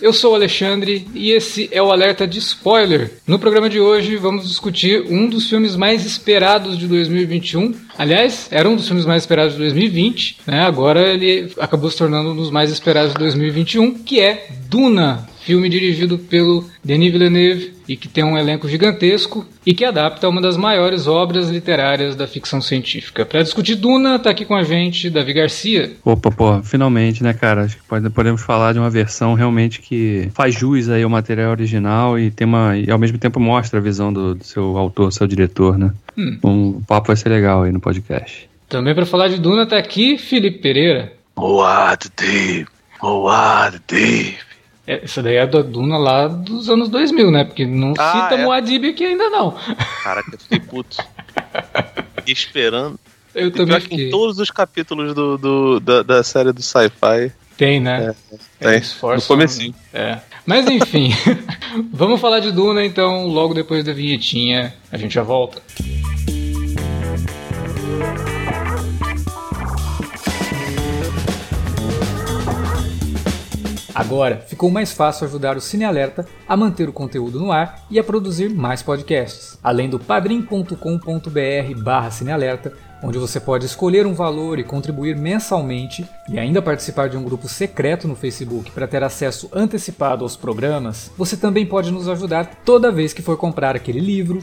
Eu sou o Alexandre e esse é o Alerta de Spoiler. No programa de hoje vamos discutir um dos filmes mais esperados de 2021. Aliás, era um dos filmes mais esperados de 2020, né? Agora ele acabou se tornando um dos mais esperados de 2021, que é Duna, filme dirigido pelo Denis Villeneuve e que tem um elenco gigantesco e que adapta uma das maiores obras literárias da ficção científica. Para discutir Duna, tá aqui com a gente Davi Garcia. Opa, pô, finalmente, né, cara? Acho que pode, podemos falar de uma versão realmente que faz jus aí ao material original e tem uma e ao mesmo tempo mostra a visão do, do seu autor, seu diretor, né? Hum. Um, o papo vai ser legal aí no podcast. Também para falar de Duna tá aqui Felipe Pereira. Boa, Dave. Boa, Dave. É, essa daí é da Duna lá dos anos 2000, né? Porque não ah, cita é? Moadib aqui ainda não. Caraca, eu fiquei puto. fiquei esperando. Eu e também fiquei. Em todos os capítulos do, do da, da, série do sci-fi. Tem, né? É, tem. no comecinho. É. Mas enfim, vamos falar de Duna então, logo depois da vinhetinha. A gente já volta. Agora ficou mais fácil ajudar o Cine Alerta a manter o conteúdo no ar e a produzir mais podcasts. Além do padrim.com.br/barra cinealerta, onde você pode escolher um valor e contribuir mensalmente e ainda participar de um grupo secreto no Facebook para ter acesso antecipado aos programas, você também pode nos ajudar toda vez que for comprar aquele livro,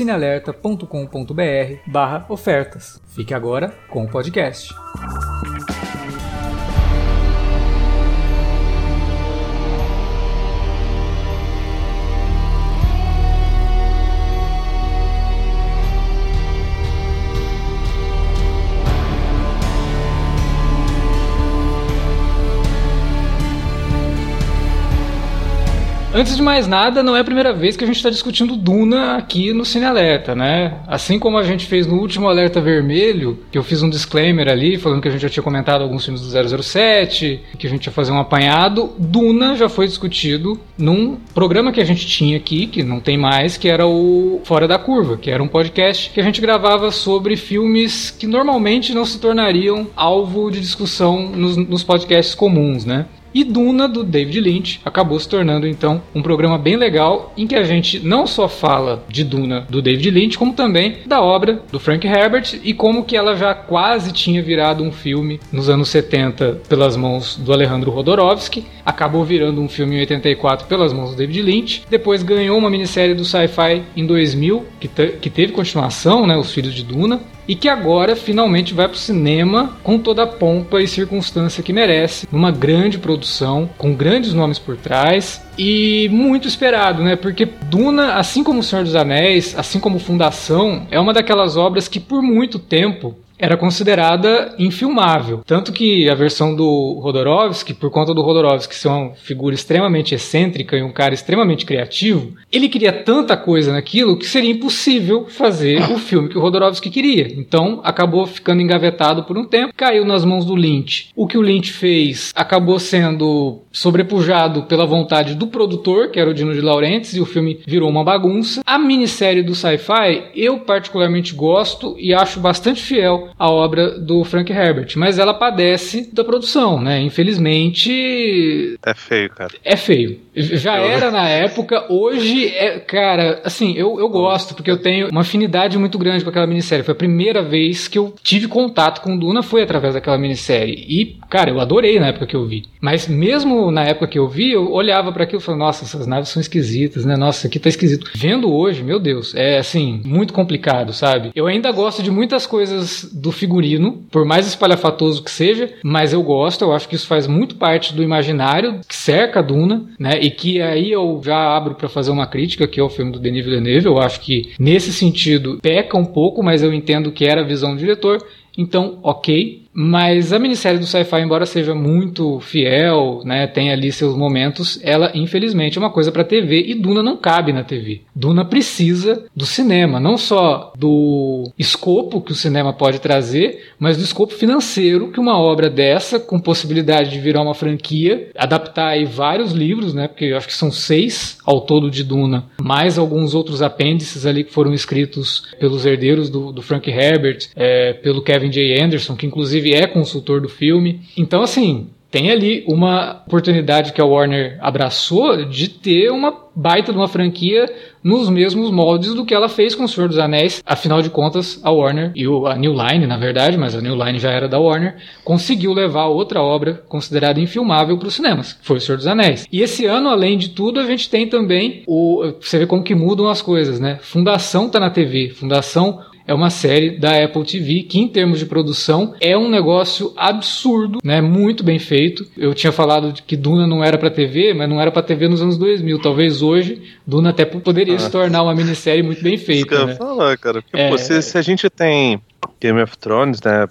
cinealerta.com.br barra ofertas. Fique agora com o podcast. Antes de mais nada, não é a primeira vez que a gente está discutindo Duna aqui no Cine Alerta, né? Assim como a gente fez no último Alerta Vermelho, que eu fiz um disclaimer ali, falando que a gente já tinha comentado alguns filmes do 007, que a gente ia fazer um apanhado, Duna já foi discutido num programa que a gente tinha aqui, que não tem mais, que era o Fora da Curva, que era um podcast que a gente gravava sobre filmes que normalmente não se tornariam alvo de discussão nos, nos podcasts comuns, né? E Duna, do David Lynch, acabou se tornando então um programa bem legal em que a gente não só fala de Duna do David Lynch, como também da obra do Frank Herbert e como que ela já quase tinha virado um filme nos anos 70 pelas mãos do Alejandro Rodorovsky, acabou virando um filme em 84 pelas mãos do David Lynch, depois ganhou uma minissérie do Sci-Fi em 2000, que, que teve continuação, né, Os Filhos de Duna, e que agora finalmente vai para o cinema com toda a pompa e circunstância que merece, numa grande produção, com grandes nomes por trás e muito esperado, né? Porque Duna, assim como O Senhor dos Anéis, assim como Fundação, é uma daquelas obras que por muito tempo era considerada infilmável. Tanto que a versão do Rodorovsky, por conta do Rodorovsky ser uma figura extremamente excêntrica e um cara extremamente criativo, ele queria tanta coisa naquilo que seria impossível fazer o filme que o Rodorovsky queria. Então acabou ficando engavetado por um tempo, caiu nas mãos do Lynch. O que o Lynch fez acabou sendo sobrepujado pela vontade do produtor, que era o Dino de Laurentiis, e o filme virou uma bagunça. A minissérie do sci-fi eu particularmente gosto e acho bastante fiel à obra do Frank Herbert, mas ela padece da produção, né? Infelizmente. É feio, cara. É feio. Já era na época, hoje é, cara, assim, eu, eu gosto, porque eu tenho uma afinidade muito grande com aquela minissérie. Foi a primeira vez que eu tive contato com Duna, foi através daquela minissérie. E, cara, eu adorei na época que eu vi. Mas mesmo na época que eu vi, eu olhava para aquilo e falava, nossa, essas naves são esquisitas, né? Nossa, isso aqui tá esquisito. Vendo hoje, meu Deus, é assim, muito complicado, sabe? Eu ainda gosto de muitas coisas do figurino, por mais espalhafatoso que seja, mas eu gosto, eu acho que isso faz muito parte do imaginário que cerca a Duna, né? E que aí eu já abro para fazer uma crítica, que é o filme do Denis Villeneuve. Eu acho que nesse sentido peca um pouco, mas eu entendo que era a visão do diretor. Então, ok. Mas a minissérie do Sci-Fi, embora seja muito fiel, né, tem ali seus momentos, ela infelizmente é uma coisa para TV e Duna não cabe na TV. Duna precisa do cinema, não só do escopo que o cinema pode trazer, mas do escopo financeiro que uma obra dessa, com possibilidade de virar uma franquia, adaptar aí vários livros, né, porque eu acho que são seis ao todo de Duna, mais alguns outros apêndices ali que foram escritos pelos herdeiros do, do Frank Herbert, é, pelo Kevin J. Anderson, que inclusive inclusive é consultor do filme. Então, assim, tem ali uma oportunidade que a Warner abraçou de ter uma baita de uma franquia nos mesmos moldes do que ela fez com o Senhor dos Anéis. Afinal de contas, a Warner e a New Line, na verdade, mas a New Line já era da Warner, conseguiu levar outra obra considerada infilmável para os cinemas, que foi o Senhor dos Anéis. E esse ano, além de tudo, a gente tem também o você vê como que mudam as coisas, né? Fundação tá na TV, Fundação é uma série da Apple TV que, em termos de produção, é um negócio absurdo, né? Muito bem feito. Eu tinha falado que Duna não era para TV, mas não era para TV nos anos 2000. Talvez hoje Duna até poderia ah. se tornar uma minissérie muito bem feita. Isso que né? eu falar, cara. Porque, é... se, se a gente tem Game of Thrones, né?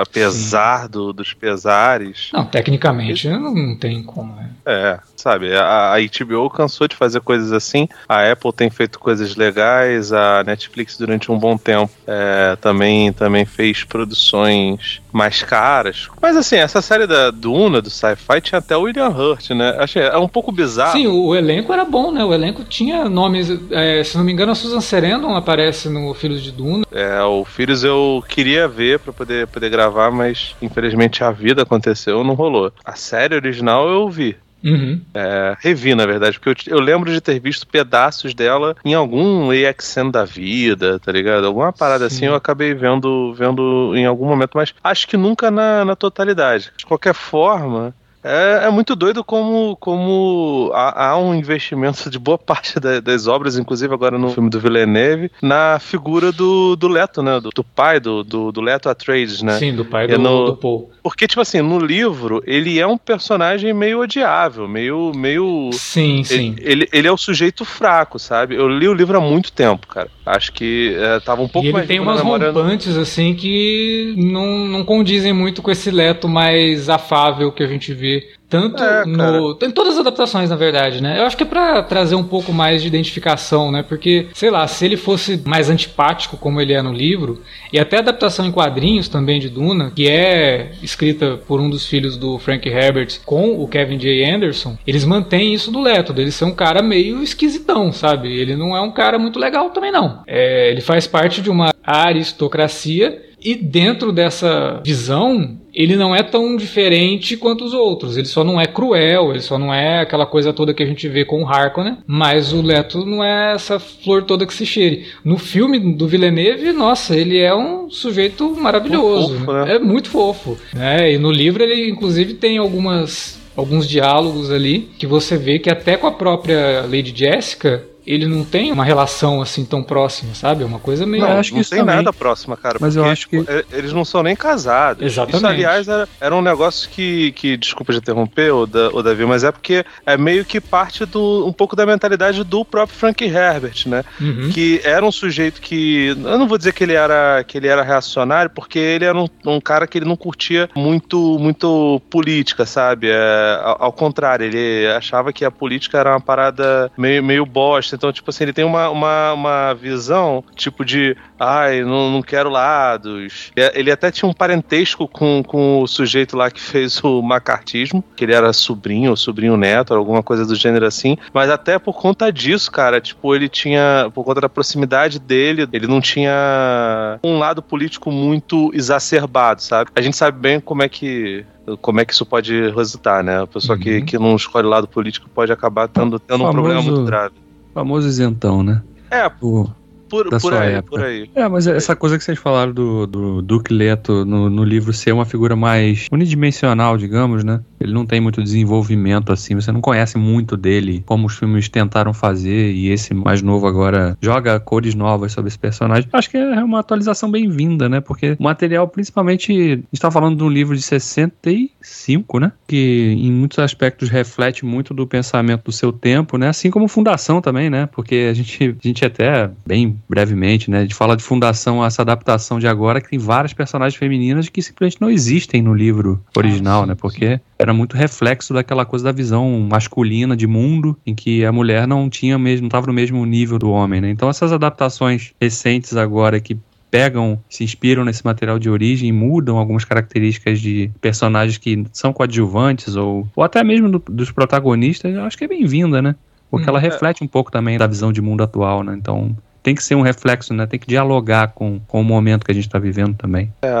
Apesar do, dos pesares. Não, tecnicamente não tem como. Né? É, sabe? A, a HBO cansou de fazer coisas assim. A Apple tem feito coisas legais. A Netflix, durante um bom tempo, é, também, também fez produções mais caras. Mas assim, essa série da Duna, do sci-fi, tinha até o William Hurt, né? Achei é um pouco bizarro. Sim, o, o, elenco era bom, né? O elenco tinha nomes. É, se não me engano, a Susan Sarandon aparece no Filhos de Duna. É, o Filhos eu queria ver para poder, poder gravar, mas infelizmente a vida aconteceu, não rolou. A série original eu vi. Uhum. É, revi, na verdade, porque eu, eu, lembro de ter visto pedaços dela em algum EXN da vida, tá ligado? Alguma parada Sim. assim eu acabei vendo, vendo em algum momento, mas acho que nunca na, na totalidade. De qualquer forma, é, é, muito doido como, como há, há, um investimento de boa parte da, das obras, inclusive agora no filme do Villeneuve, na figura do, do Leto, né? Do, do pai do, do, do, Leto Atreides, né? Sim, do pai do, no, do Paul. Porque, tipo assim, no livro, ele é um personagem meio odiável, meio. meio sim, ele, sim. Ele, ele é o sujeito fraco, sabe? Eu li o livro há muito tempo, cara. Acho que é, tava um pouco e ele mais. tem umas rompantes, assim, que não, não condizem muito com esse Leto mais afável que a gente vê tanto é, no. Tem todas as adaptações, na verdade, né? Eu acho que é pra trazer um pouco mais de identificação, né? Porque, sei lá, se ele fosse mais antipático como ele é no livro, e até a adaptação em quadrinhos também de Duna, que é escrita por um dos filhos do Frank Herbert com o Kevin J. Anderson, eles mantêm isso do Leto, dele ser um cara meio esquisitão, sabe? Ele não é um cara muito legal também, não. É, ele faz parte de uma aristocracia e dentro dessa visão, ele não é tão diferente quanto os outros. Ele só não é cruel, ele só não é aquela coisa toda que a gente vê com o Harkonnen, mas o Leto não é essa flor toda que se cheire. No filme do Villeneuve, nossa, ele é um sujeito maravilhoso. Fofo, né? É muito fofo. Né? E no livro ele inclusive tem algumas alguns diálogos ali que você vê que até com a própria Lady Jessica ele não tem uma relação assim tão próxima, sabe? É uma coisa meio. Não, acho que não tem também. nada próxima, cara. Mas eu acho tipo, que. É, eles não são nem casados. Exatamente. Isso, aliás, era, era um negócio que, que. Desculpa de interromper, o, da, o Davi, mas é porque é meio que parte do. um pouco da mentalidade do próprio Frank Herbert, né? Uhum. Que era um sujeito que. Eu não vou dizer que ele era, que ele era reacionário, porque ele era um, um cara que ele não curtia muito, muito política, sabe? É, ao, ao contrário, ele achava que a política era uma parada meio, meio bosta então, tipo assim, ele tem uma, uma, uma visão, tipo, de ai, não, não quero lados. Ele até tinha um parentesco com, com o sujeito lá que fez o macartismo, que ele era sobrinho ou sobrinho neto, alguma coisa do gênero assim. Mas até por conta disso, cara, tipo, ele tinha, por conta da proximidade dele, ele não tinha um lado político muito exacerbado, sabe? A gente sabe bem como é que como é que isso pode resultar, né? A pessoa uhum. que, que não escolhe lado político pode acabar tendo, tendo um problema muito grave. Famoso isentão, né? É, por, por, por aí, época. por aí. É, mas essa coisa que vocês falaram do, do Duque Leto no, no livro ser uma figura mais unidimensional, digamos, né? Ele não tem muito desenvolvimento assim, você não conhece muito dele, como os filmes tentaram fazer, e esse mais novo agora joga cores novas sobre esse personagem. Acho que é uma atualização bem-vinda, né? Porque o material, principalmente, a gente tá falando de um livro de 65, né? Que em muitos aspectos reflete muito do pensamento do seu tempo, né? Assim como Fundação também, né? Porque a gente, a gente até, bem brevemente, né? A gente fala de Fundação, essa adaptação de agora, que tem várias personagens femininas que simplesmente não existem no livro original, ah, sim, né? Porque era muito reflexo daquela coisa da visão masculina de mundo, em que a mulher não tinha mesmo, não estava no mesmo nível do homem, né? Então essas adaptações recentes agora que pegam, se inspiram nesse material de origem e mudam algumas características de personagens que são coadjuvantes ou, ou até mesmo do, dos protagonistas, eu acho que é bem-vinda, né? Porque hum, ela é. reflete um pouco também da visão de mundo atual, né? Então, tem que ser um reflexo, né? Tem que dialogar com, com o momento que a gente está vivendo também. É,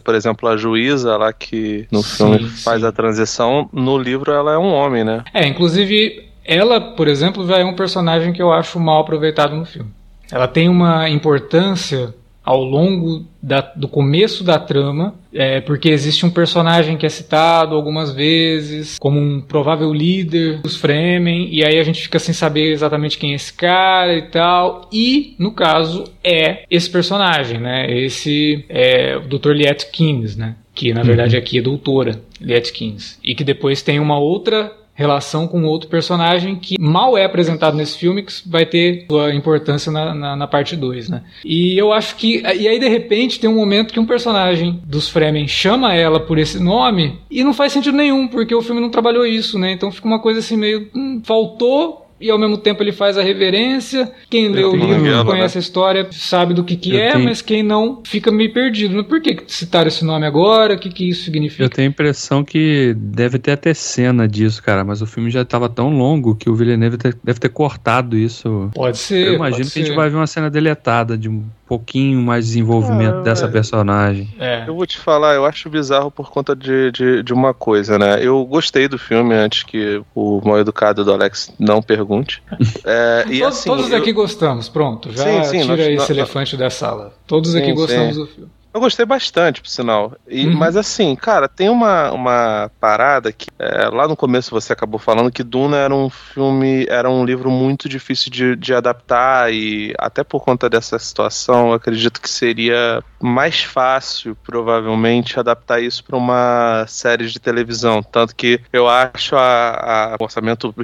por, exemplo, a juíza lá que no sim, filme faz sim. a transição, no livro ela é um homem, né? É, inclusive ela, por exemplo, já é um personagem que eu acho mal aproveitado no filme. Ela tem uma importância ao longo da, do começo da trama, é, porque existe um personagem que é citado algumas vezes como um provável líder dos Fremen, e aí a gente fica sem saber exatamente quem é esse cara e tal. E, no caso, é esse personagem, né? Esse é o Dr. Liet Kings, né? Que na verdade uhum. aqui é doutora Liet Kings. E que depois tem uma outra relação com outro personagem que mal é apresentado nesse filme, que vai ter sua importância na, na, na parte 2, né? E eu acho que. E aí, de repente, tem um momento que um personagem dos Fremen chama ela por esse nome e não faz sentido nenhum, porque o filme não trabalhou isso, né? Então fica uma coisa assim meio. Hum, faltou e ao mesmo tempo ele faz a reverência. Quem lê o livro, conhece né? a história, sabe do que, que é, tenho... mas quem não fica meio perdido. Mas por que citaram esse nome agora? O que, que isso significa? Eu tenho a impressão que deve ter até cena disso, cara, mas o filme já estava tão longo que o Villeneuve deve ter cortado isso. Pode ser. Eu imagino que ser. a gente vai ver uma cena deletada de um pouquinho mais desenvolvimento ah, dessa é. personagem. É. Eu vou te falar, eu acho bizarro por conta de, de, de, uma coisa, né? Eu gostei do filme antes que o mal educado do Alex não pergunte. É, e todos, assim, todos eu... aqui gostamos, pronto. Já sim, sim, tira nós, esse nós, elefante da sala. Todos sim, aqui gostamos do filme. Eu gostei bastante, por sinal. E, uhum. Mas assim, cara, tem uma, uma parada que é, lá no começo você acabou falando que Duna era um filme, era um livro muito difícil de, de adaptar e até por conta dessa situação, eu acredito que seria mais fácil, provavelmente, adaptar isso para uma série de televisão. Tanto que eu acho a, a orçamento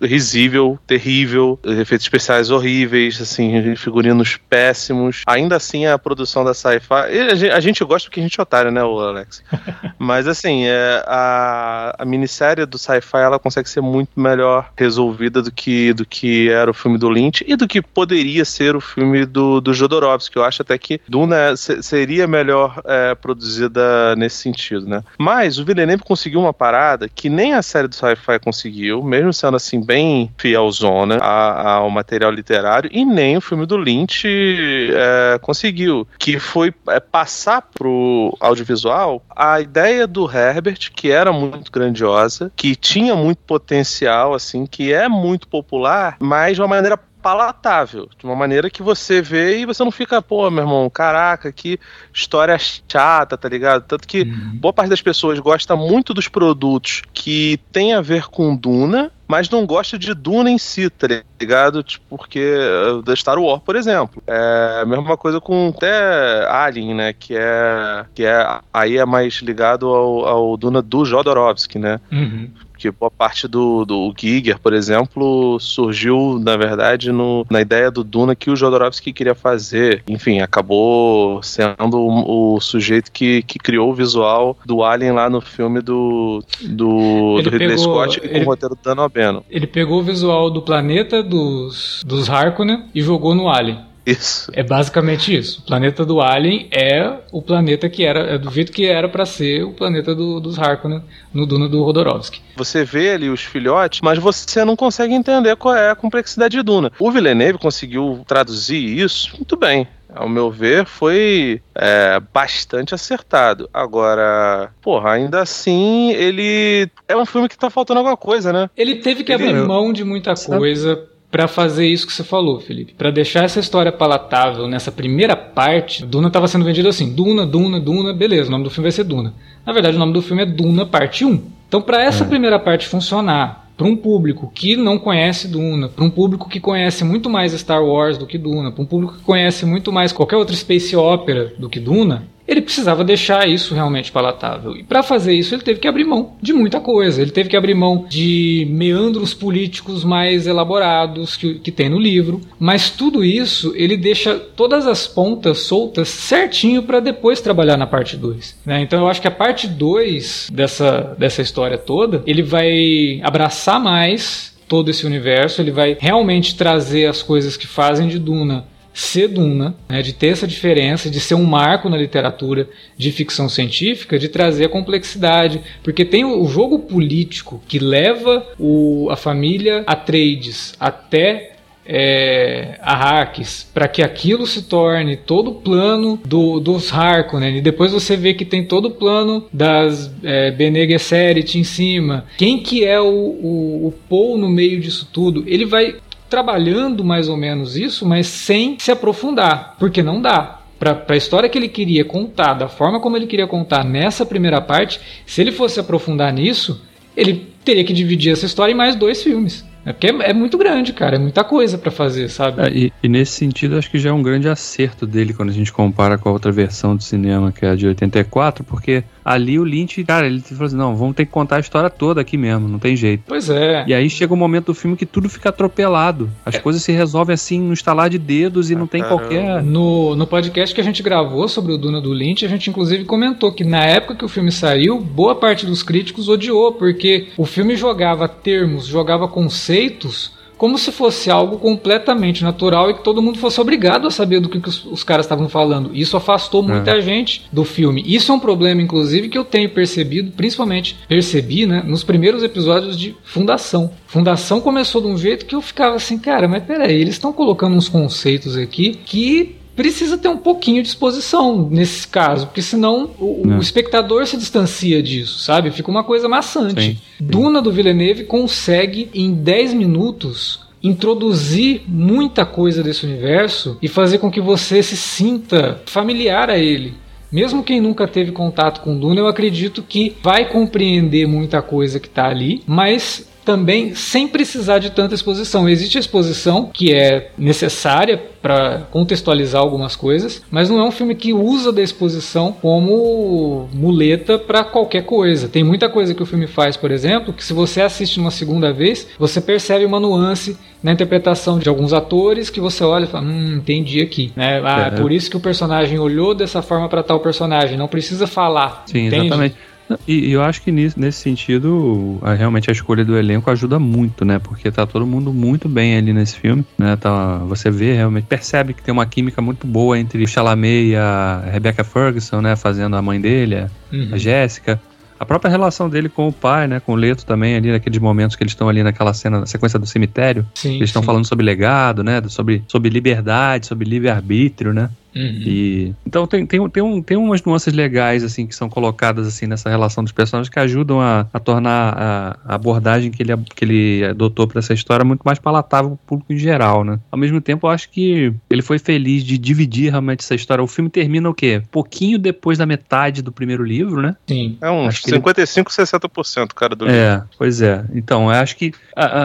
risível, terrível, efeitos especiais horríveis, assim, figurinos péssimos. Ainda assim, a produção da Sci-Fi a gente gosta porque a gente é otário, né, Alex? Mas assim, é, a, a minissérie do sci-fi ela consegue ser muito melhor resolvida do que, do que era o filme do Lynch e do que poderia ser o filme do, do Jodorowsky. Eu acho até que Duna seria melhor é, produzida nesse sentido, né? Mas o Villeneuve conseguiu uma parada que nem a série do sci-fi conseguiu, mesmo sendo assim bem fielzona ao material literário, e nem o filme do Lynch é, conseguiu, que foi é, passar pro audiovisual a ideia do Herbert, que era muito grandiosa, que tinha muito potencial, assim, que é muito popular, mas de uma maneira palatável, de uma maneira que você vê e você não fica, pô, meu irmão, caraca, que história chata, tá ligado? Tanto que uhum. boa parte das pessoas gosta muito dos produtos que tem a ver com Duna, mas não gosta de Duna em si, tá ligado? Tipo, porque eh, da Star Wars, por exemplo. É a mesma coisa com até Alien, né? Que é, que é aí é mais ligado ao, ao Duna do Jodorowsky, né? Uhum que boa parte do, do Giger, por exemplo, surgiu, na verdade, no, na ideia do Duna que o Jodorowsky queria fazer. Enfim, acabou sendo o, o sujeito que, que criou o visual do Alien lá no filme do, do, do Ridley pegou, Scott com ele, o roteiro do Dan O'Bannon. Ele pegou o visual do planeta dos, dos Harkonnen e jogou no Alien. Isso. É basicamente isso. O planeta do Alien é o planeta que era, é do jeito que era para ser o planeta do, dos Harkonnen no Duna do Rodorovsky. Você vê ali os filhotes, mas você não consegue entender qual é a complexidade de Duna. O Villeneuve conseguiu traduzir isso muito bem ao meu ver, foi é, bastante acertado. Agora, porra, ainda assim, ele é um filme que tá faltando alguma coisa, né? Ele teve que ele... abrir mão de muita coisa para fazer isso que você falou, Felipe. Para deixar essa história palatável nessa primeira parte, Duna estava sendo vendido assim: Duna, Duna, Duna, beleza, o nome do filme vai ser Duna. Na verdade, o nome do filme é Duna Parte 1. Então, para essa é. primeira parte funcionar, para um público que não conhece Duna, para um público que conhece muito mais Star Wars do que Duna, para um público que conhece muito mais qualquer outra space opera do que Duna, ele precisava deixar isso realmente palatável. E para fazer isso, ele teve que abrir mão de muita coisa. Ele teve que abrir mão de meandros políticos mais elaborados que, que tem no livro. Mas tudo isso ele deixa todas as pontas soltas certinho para depois trabalhar na parte 2. Né? Então eu acho que a parte 2 dessa, dessa história toda ele vai abraçar mais todo esse universo, ele vai realmente trazer as coisas que fazem de Duna ser Duna, né, de ter essa diferença, de ser um marco na literatura de ficção científica, de trazer a complexidade, porque tem o, jogo político que leva o, a família Atreides até é, Arrakis, para que aquilo se torne todo o plano do, dos Harkonnen, e depois você vê que tem todo o plano das é, Bene Gesserit em cima. Quem que é o, o, o Paul no meio disso tudo? Ele vai trabalhando mais ou menos isso, mas sem se aprofundar, porque não dá. Para a história que ele queria contar, da forma como ele queria contar nessa primeira parte, se ele fosse aprofundar nisso, ele teria que dividir essa história em mais dois filmes. É porque é, é, muito grande, cara. É muita coisa para fazer, sabe? É, e, e, nesse sentido, acho que já é um grande acerto dele quando a gente compara com a outra versão do cinema, que é a de 84, porque ali o Lynch, cara, ele falou assim: não, vamos ter que contar a história toda aqui mesmo, não tem jeito. Pois é. E aí chega o um momento do filme que tudo fica atropelado. As é. coisas se resolvem assim no estalar de dedos e ah, não tem caramba. qualquer. No, no podcast que a gente gravou sobre o Duna do Lynch, a gente inclusive comentou que na época que o filme saiu, boa parte dos críticos odiou, porque o filme jogava termos, jogava conceitos como se fosse algo completamente natural e que todo mundo fosse obrigado a saber do que, que os, os, caras estavam falando. Isso afastou muita é. gente do filme. Isso é um problema, inclusive, que eu tenho percebido, principalmente percebi, né, nos primeiros episódios de Fundação. Fundação começou de um jeito que eu ficava assim, cara, mas peraí, eles estão colocando uns conceitos aqui que precisa ter um pouquinho de exposição nesse caso, porque senão o, o, espectador se distancia disso, sabe? Fica uma coisa maçante. Sim, sim. Duna do Villeneuve consegue em 10 minutos introduzir muita coisa desse universo e fazer com que você se sinta familiar a ele. Mesmo quem nunca teve contato com Duna, eu acredito que vai compreender muita coisa que está ali, mas também sem precisar de tanta exposição. Existe a exposição que é necessária para contextualizar algumas coisas, mas não é um filme que usa da exposição como muleta para qualquer coisa. Tem muita coisa que o filme faz, por exemplo, que se você assiste uma segunda vez, você percebe uma nuance na interpretação de alguns atores que você olha e fala, hum, entendi aqui. Né? Ah, é. por isso que o personagem olhou dessa forma para tal personagem. Não precisa falar. Sim, entende? exatamente. E, e eu acho que nisso, nesse sentido, a, realmente a escolha do elenco ajuda muito, né? Porque tá todo mundo muito bem ali nesse filme, né? Tá, você vê, realmente percebe que tem uma química muito boa entre o Chalamet e a Rebecca Ferguson, né? Fazendo a mãe dele, a, uhum. a Jéssica. A própria relação dele com o pai, né? Com o Leto também, ali naqueles momentos que eles estão ali naquela cena, na sequência do cemitério. Sim, eles estão falando sobre legado, né? Sobre, sobre liberdade, sobre livre-arbítrio, né? Uhum. E, então tem, tem, tem, um, tem umas nuances legais assim que são colocadas assim nessa relação dos personagens que ajudam a, a tornar a, a, abordagem que ele, que ele adotou para essa história muito mais palatável para o público em geral, né? Ao mesmo tempo, eu acho que ele foi feliz de dividir realmente essa história. O filme termina o quê? Pouquinho depois da metade do primeiro livro, né? Sim. É uns 55, ele... 60%, cara, do é, livro. É, pois é. Então, eu acho que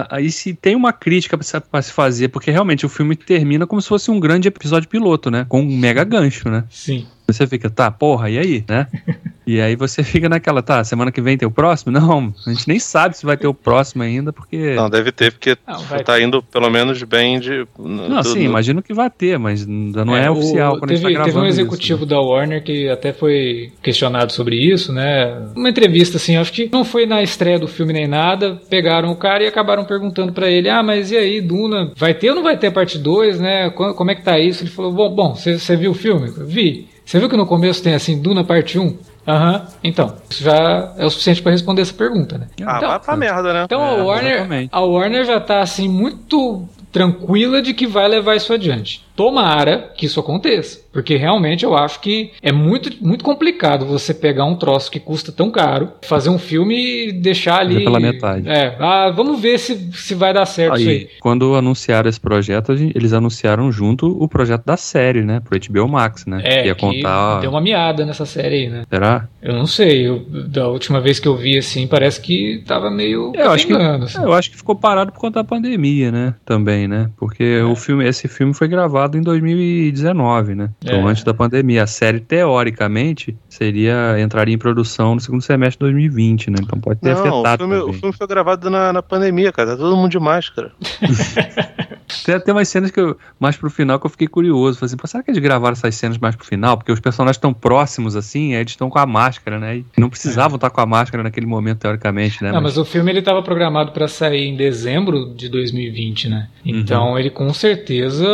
aí se tem uma crítica para se fazer, porque realmente o filme termina como se fosse um grande episódio piloto, né? Com mega gancho, né? Sim. Você fica, tá, porra, e aí, né? e aí você fica naquela, tá, semana que vem tem o próximo? Não, a gente nem sabe se vai ter o próximo ainda, porque. Não, deve ter, porque não, tá ter. indo pelo menos bem de. Não, do, sim, do... imagino que vai ter, mas ainda não é, é oficial quando teve, a gente tá Teve um executivo isso, né? da Warner que até foi questionado sobre isso, né? Uma entrevista, assim, acho que não foi na estreia do filme nem nada, pegaram o cara e acabaram perguntando para ele, ah, mas e aí, Duna, vai ter ou não vai ter a parte 2, né? Como é que tá isso? Ele falou, bom, bom, você viu o filme? Vi. Você viu que no começo tem assim, Duna parte 1? Aham, uhum. então, isso já é o suficiente para responder essa pergunta, né? Ah, então, vai pra merda, né? Então é, a, Warner, a Warner já tá assim muito tranquila de que vai levar isso adiante. Tomara que isso aconteça. Porque realmente eu acho que é muito, muito complicado você pegar um troço que custa tão caro, fazer um filme e deixar ali. Pela metade. É, ah, vamos ver se, se vai dar certo aí, isso aí. Quando anunciaram esse projeto, eles anunciaram junto o projeto da série, né? Pro HBO Max, né? É, ia contar. Deu uma miada nessa série aí, né? Será? Eu não sei. Eu, da última vez que eu vi, assim, parece que tava meio. Eu acho, que, assim. eu acho que ficou parado por conta da pandemia, né? Também, né? Porque é. o filme, esse filme foi gravado em 2019, né? Então, é. antes da pandemia. A série, teoricamente, seria entraria em produção no segundo semestre de 2020, né? Então pode ter não, afetado. O filme, o filme foi gravado na, na pandemia, cara. Tá todo mundo de máscara. tem até umas cenas que eu, mais pro final que eu fiquei curioso. Falei assim, será que eles gravaram essas cenas mais pro final? Porque os personagens estão próximos, assim, eles estão com a máscara, né? E não precisavam estar com a máscara naquele momento, teoricamente, né? Não, mas, mas o filme ele estava programado para sair em dezembro de 2020, né? Uhum. Então uhum. ele com certeza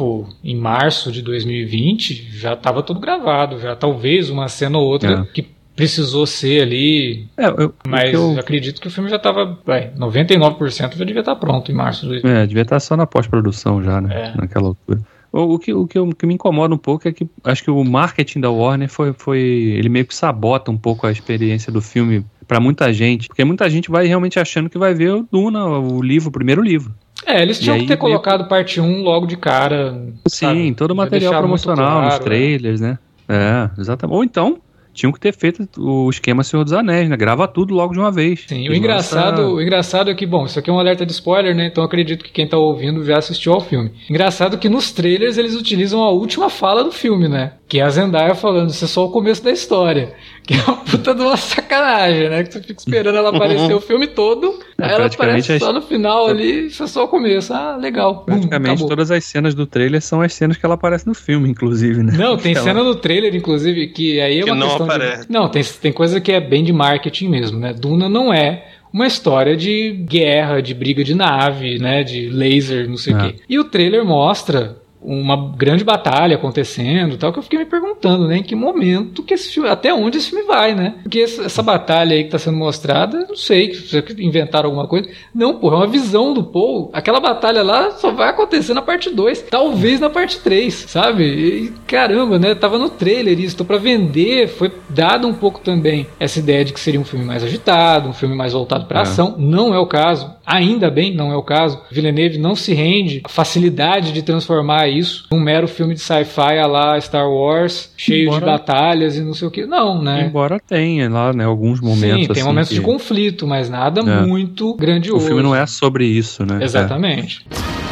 tipo, em março de 2020, já estava tudo gravado, já talvez uma cena ou outra é. que precisou ser ali. É, eu, mas eu... acredito que o filme já estava. 99% já devia estar pronto em março de 2020. É, devia estar só na pós-produção já, né? É. Naquela altura. O, o, que, o, que, o que me incomoda um pouco é que acho que o marketing da Warner foi, foi. Ele meio que sabota um pouco a experiência do filme para muita gente. Porque muita gente vai realmente achando que vai ver o Duna, o livro, o primeiro livro. É, eles tinham que ter colocado parte 1 logo de cara. Sim, sabe? todo o material promocional, claro, nos né? trailers, né? né? É, exatamente. Ou então, tinham que ter feito o esquema Senhor dos Anéis, né? Grava tudo logo de uma vez. Sim, o engraçado, o engraçado é que, bom, isso aqui é um alerta de spoiler, né? Então acredito que quem tá ouvindo já assistiu ao filme. Engraçado que nos trailers eles utilizam a última fala do filme, né? Que é a Zendaya falando, isso é só o começo da história. Que é uma puta de uma sacanagem, né? Que você fica esperando ela aparecer o filme todo, é, aí ela aparece só no final ali, isso é só o começo. Ah, legal. Praticamente todas as cenas do trailer são as cenas que ela aparece no filme, inclusive, né? Não, tem ela... cena no trailer, inclusive, que aí é uma que não questão aparece. De... Não, tem, tem coisa que é bem de marketing mesmo, né? Duna não é uma história de guerra, de briga de nave, né, de laser, não sei o é. quê. E o trailer mostra uma grande batalha acontecendo tal, que eu fiquei me perguntando, né, em que momento que esse filme, até onde esse filme vai, né? Porque essa batalha aí que está sendo mostrada, não sei, se inventaram alguma coisa. Não, porra, é uma visão do Paul. Aquela batalha lá só vai acontecer na parte 2, talvez na parte 3, sabe? E, caramba, né? Tava no trailer isso, tô para vender, foi dado um pouco também essa ideia de que seria um filme mais agitado, um filme mais voltado para é. ação. Não é o caso. Ainda bem, não é o caso. Villeneuve não se rende à facilidade de transformar isso num mero filme de sci-fi a lá Star Wars, cheio embora, de batalhas e não sei o que. Não, né? Embora tenha lá, né, alguns momentos. Sim, tem assim, momentos que... de conflito, mas nada é. muito grandioso. O filme não é sobre isso, né? Exatamente. É.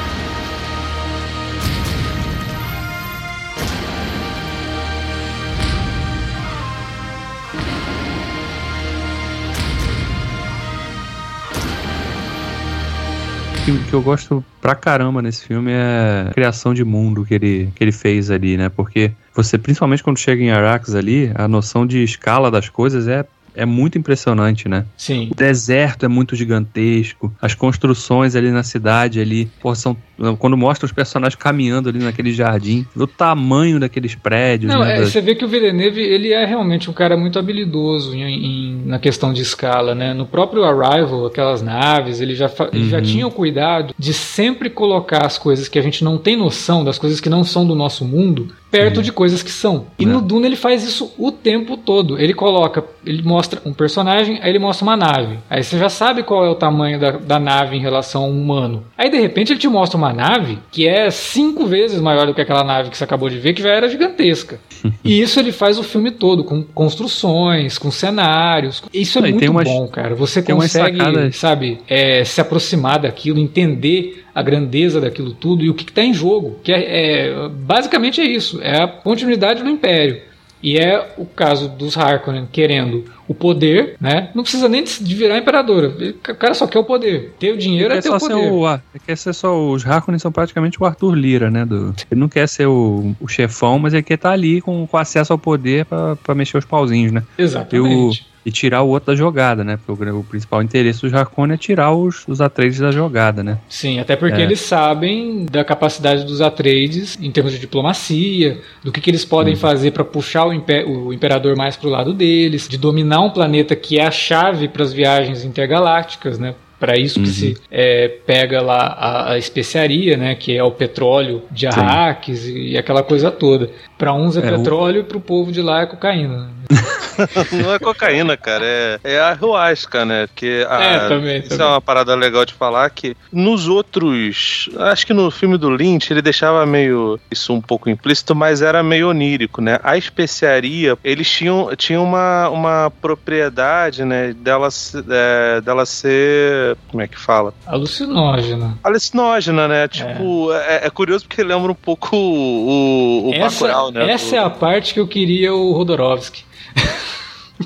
que, que eu gosto pra caramba nesse filme é a criação de mundo que ele, que ele fez ali, né? Porque você, principalmente quando chega em Arax ali, a noção de escala das coisas é é muito impressionante, né? Sim. O deserto é muito gigantesco, as construções ali na cidade ali, pô, são quando mostra os personagens caminhando ali naquele jardim, o tamanho daqueles prédios. Não, né, é, você vê que o Villeneuve ele é realmente um cara muito habilidoso em, em, na questão de escala, né? No próprio Arrival, aquelas naves, ele já, uhum. já tinha o cuidado de sempre colocar as coisas que a gente não tem noção, das coisas que não são do nosso mundo, perto de coisas que são. E é. no Duna ele faz isso o tempo todo. Ele coloca, ele mostra um personagem, aí ele mostra uma nave. Aí você já sabe qual é o tamanho da, da nave em relação a um humano. Aí de repente ele te mostra uma nave que é cinco vezes maior do que aquela nave que você acabou de ver, que já era gigantesca. e isso ele faz o filme todo, com construções, com cenários. Isso é muito bom, cara. Você consegue, sabe, é, se aproximar daquilo, entender a grandeza daquilo tudo e o que está em jogo. Que é, é, basicamente é isso, é a continuidade do Império. E é o caso dos Harkonnen querendo o poder, né? Não precisa nem de virar imperadora. O cara só quer o poder. Ter o dinheiro é ter o poder. O, quer ser só os Harkonnen são praticamente o Arthur Lira, né? Do, ele não quer ser o, o chefão, mas ele quer estar tá ali com, com acesso ao poder para mexer os pauzinhos, né? Exatamente e tirar o outro da jogada, né? Porque o, o principal interesse do Harkonnen é tirar os, os Atreides da jogada, né? Sim, até porque é. eles sabem da capacidade dos Atreides em termos de diplomacia, do que, que eles podem uhum. fazer para puxar o, imper, o, imperador mais pro lado deles, de dominar um planeta que é a chave para as viagens intergalácticas, né? para isso que uhum. se é, pega lá a, a, especiaria, né, que é o petróleo de Arrakis e, e, aquela coisa toda. Pra uns é, é petróleo o... e pro povo de lá é cocaína. Né? não é cocaína, cara, é, é a ayahuasca, né? Porque a, é, também, isso também. é uma parada legal de falar que nos outros, acho que no filme do Lynch ele deixava meio isso um pouco implícito, mas era meio onírico, né? A especiaria, eles tinham, tinham uma, uma propriedade, né, dela, é, dela ser, como é que fala? Alucinógena. Alucinógena, né? Tipo, é, é, é curioso porque lembra um pouco o, o essa, Bacurau, né? Essa do... é a parte que eu queria o Rodorovsky.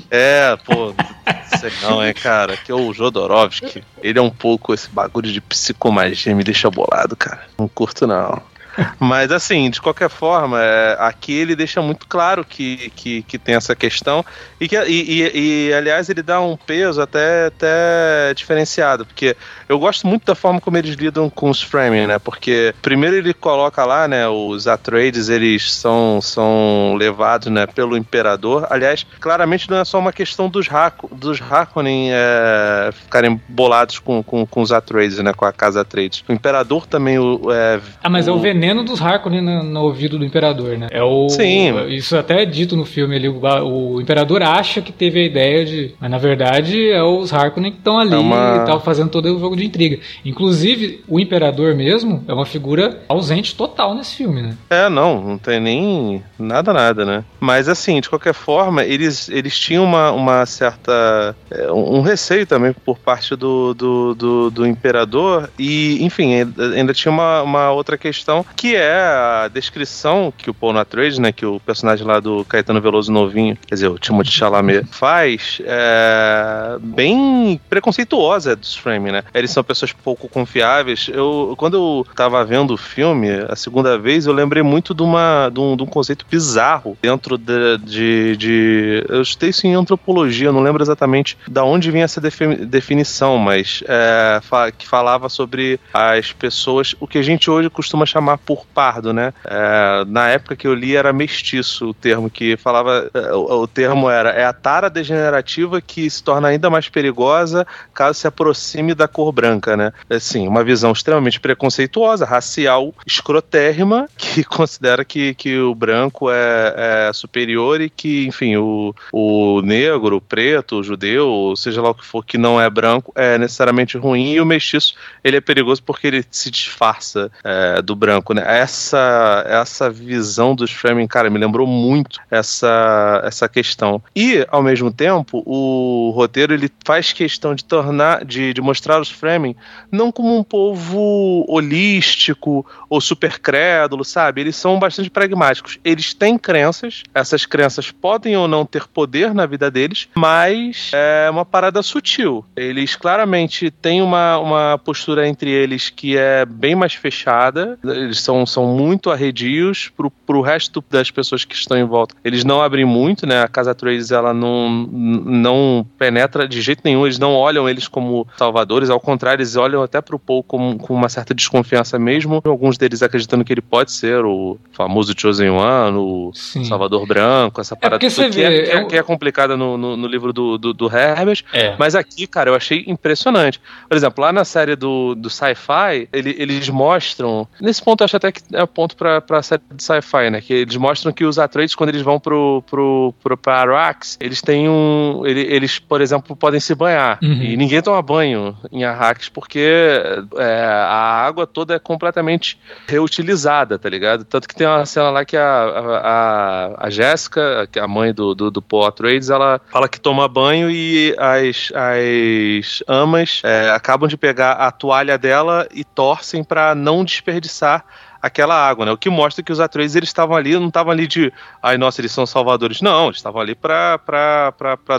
É, pô, sei não, é, cara, que é o Jodorowsky, ele é um pouco esse bagulho de psicomagia, me deixa bolado, cara. Não curto não. Mas assim, de qualquer forma, é, aqui ele deixa muito claro que, que, que tem essa questão e que e, e, e, aliás ele dá um peso até, até diferenciado, porque eu gosto muito da forma como eles lidam com os framing, né? Porque primeiro ele coloca lá, né, os Atreides, eles são, são levados, né, pelo imperador. Aliás, claramente não é só uma questão dos, Haku, dos Harkonnen é, ficarem bolados com, com, com os Atreides, né, com a casa Atreides. O imperador também o, é, Ah, mas o, é o veneno dos Harkonnen no, no, ouvido do imperador, né? É o Sim. Isso até é dito no filme ali, o, o imperador acha que teve a ideia de, mas na verdade é os Harkonnen que estão ali é uma... e tal fazendo todo o jogo de intriga. Inclusive, o imperador mesmo é uma figura ausente total nesse filme, né? É, não, não tem nem nada, nada, né? Mas assim, de qualquer forma, eles, eles tinham uma, uma certa. É, um receio também por parte do, do, do, do imperador, e, enfim, ainda tinha uma, uma outra questão que é a descrição que o Paul Nattrage, né, que o personagem lá do Caetano Veloso novinho, quer dizer, o Timothée Chalamet, faz, é bem preconceituosa dos Frame, né? Eles são pessoas pouco confiáveis. Eu, quando eu tava vendo o filme a segunda vez, eu lembrei muito de, uma, de, um, de um conceito bizarro dentro de, de, de, Eu estudei isso em antropologia, não lembro exatamente da onde vinha essa definição, mas é, que falava sobre as pessoas, o que a gente hoje costuma chamar por pardo, né? É, na época que eu li era mestiço o termo que falava. É, o, o termo era é a tara degenerativa que se torna ainda mais perigosa caso se aproxime da cor branca, né? Assim, uma visão extremamente preconceituosa, racial, escrotérrima, que considera que, que o branco é, é superior e que, enfim, o, o negro, o preto, o judeu, seja lá o que for, que não é branco, é necessariamente ruim e o mestiço ele é perigoso porque ele se disfarça é, do branco, né? Essa, essa visão dos framing, cara, me lembrou muito essa, essa questão. E, ao mesmo tempo, o roteiro ele faz questão de tornar, de, de mostrar os framing não como um povo holístico ou super crédulo, sabe? Eles são bastante pragmáticos. Eles têm crenças, essas crenças podem ou não ter poder na vida deles, mas é uma parada sutil. Eles claramente têm uma, uma postura entre eles que é bem mais fechada, eles são, são muito arredios pro, pro resto das pessoas que estão em volta. Eles não abrem muito, né? A Casa Trades, ela não, não penetra de jeito nenhum, eles não olham eles como salvadores, ao contrário, eles olham até pro Paul com, com uma certa desconfiança mesmo, alguns deles acreditando que ele pode ser o famoso Chosen One, o Sim. Salvador Branco, essa é parada é que, que, é, é, que é complicada no, no, no, livro do, do, do Herbert, é. mas aqui, cara, eu achei impressionante. Por exemplo, lá na série do, do sci-fi, ele, eles mostram, nesse ponto eu acho até que é ponto pra, pra série de sci-fi, né, que eles mostram que os Atreides, quando eles vão pro, pro, pro, pra Arrax, eles têm um, eles, por exemplo, podem se banhar, uhum. e ninguém toma banho em Arrax porque é, a água toda é completamente reutilizada, tá ligado? Tanto que tem uma cena lá que a, a, a Jéssica, que é a mãe do, do, do Paul Atreides, ela fala que toma banho e as, as amas é, acabam de pegar a toalha dela e torcem para não desperdiçar aquela água, né? O que mostra que os Atreides eles estavam ali, não estavam ali de, ai nossa, eles são salvadores. Não, eles estavam ali para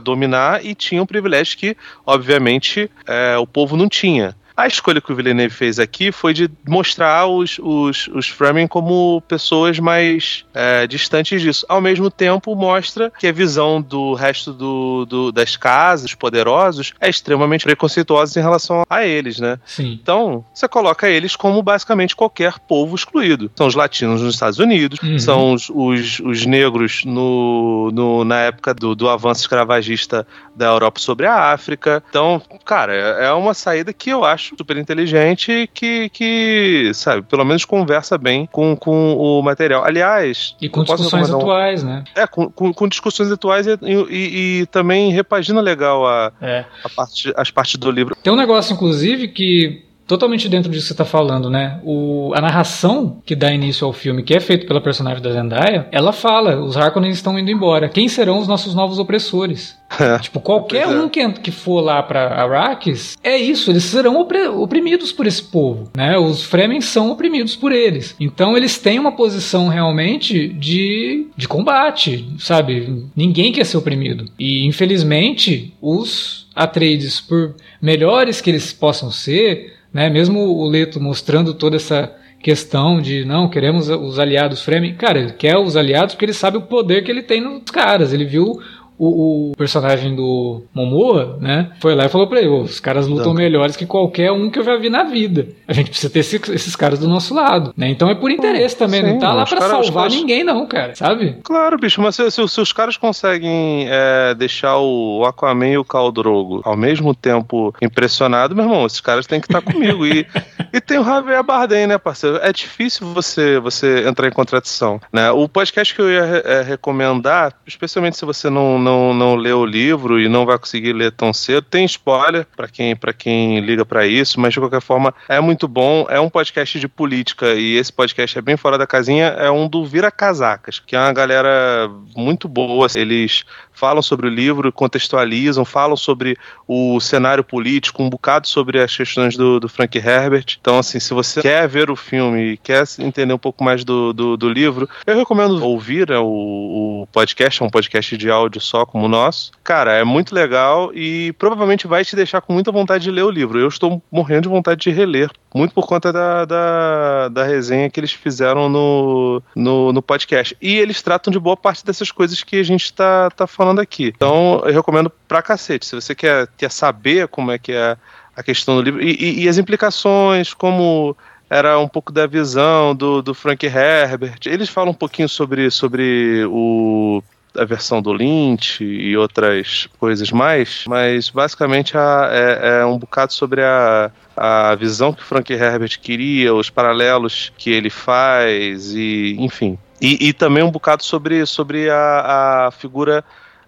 dominar e tinham privilégios que, obviamente, é, o povo não tinha. A escolha que o Villeneuve fez aqui foi de mostrar os, os, os Fremen como pessoas mais é, distantes disso. Ao mesmo tempo, mostra que a visão do resto do, do, das casas, poderosos, é extremamente preconceituosa em relação a eles, né? Sim. Então, você coloca eles como basicamente qualquer povo excluído. São os latinos nos Estados Unidos, uhum. são os, os, os, negros no, no, na época do, do avanço escravagista da Europa sobre a África. Então, cara, é, é uma saída que eu acho super inteligente que, que sabe, pelo menos conversa bem com, com o material. Aliás. E com discussões atuais, um... né? É, com, com, com discussões atuais e, e, e, também repagina legal a, é. a parte, as partes do livro. Tem um negócio, inclusive, que totalmente dentro disso que você está falando, né? O, a narração que dá início ao filme, que é feito pela personagem da Zendaya, ela fala: os Harkonnen estão indo embora. Quem serão os nossos novos opressores? É. tipo, qualquer um que, que for lá para Arrakis, é isso, eles serão oprimidos por esse povo, né? Os Fremen são oprimidos por eles. Então eles têm uma posição realmente de, de combate, sabe? Ninguém quer ser oprimido. E infelizmente, os Atreides, por melhores que eles possam ser, né? Mesmo o Leto mostrando toda essa questão de não, queremos os aliados Fremen. Cara, ele quer os aliados porque ele sabe o poder que ele tem nos caras. Ele viu o, o, personagem do Momoa, né, foi lá e falou pra ele: os caras lutam Não. melhores que qualquer um que eu já vi na vida. A gente precisa ter esse, esses caras do nosso lado, né? Então é por interesse também, sim, não tá lá pra cara, salvar caras... ninguém, não, cara, sabe? Claro, bicho, mas se, se, se os caras conseguem é, deixar o Aquaman e o Caldrogo ao mesmo tempo impressionado, meu irmão, esses caras têm que estar tá comigo. E, e tem o Javier Bardem, né, parceiro? É difícil você, você entrar em contradição, né? O podcast que eu ia é, recomendar, especialmente se você não não, não leu o livro e não vai conseguir ler tão cedo. Tem spoiler para quem, quem liga para isso, mas de qualquer forma é muito bom. É um podcast de política e esse podcast é bem fora da casinha. É um do Vira Casacas, que é uma galera muito boa. Eles falam sobre o livro, contextualizam, falam sobre o cenário político, um bocado sobre as questões do, do Frank Herbert. Então, assim, se você quer ver o filme quer entender um pouco mais do, do, do livro, eu recomendo ouvir né, o, o, podcast, é um podcast de áudio só como o nosso. Cara, é muito legal e provavelmente vai te deixar com muita vontade de ler o livro. Eu estou morrendo de vontade de reler, muito por conta da, da, da resenha que eles fizeram no, no, no podcast. E eles tratam de boa parte dessas coisas que a gente está tá falando falando aqui. Então, eu recomendo pra cacete. Se você quer, quer saber como é que é a questão do livro e, e, e as implicações, como era um pouco da visão do, do Frank Herbert. Eles falam um pouquinho sobre, sobre o, a versão do Lynch e outras coisas mais, mas basicamente a, é, é, um bocado sobre a, a visão que Frank Herbert queria, os paralelos que ele faz, e enfim. E, e também um bocado sobre, sobre a, a figura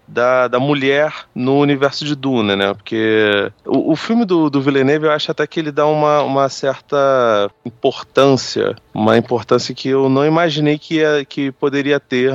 da, da mulher no universo de Duna, né? Porque o, o filme do, do Villeneuve, eu acho até que ele dá uma, uma certa importância, uma importância que eu não imaginei que, ia, que poderia ter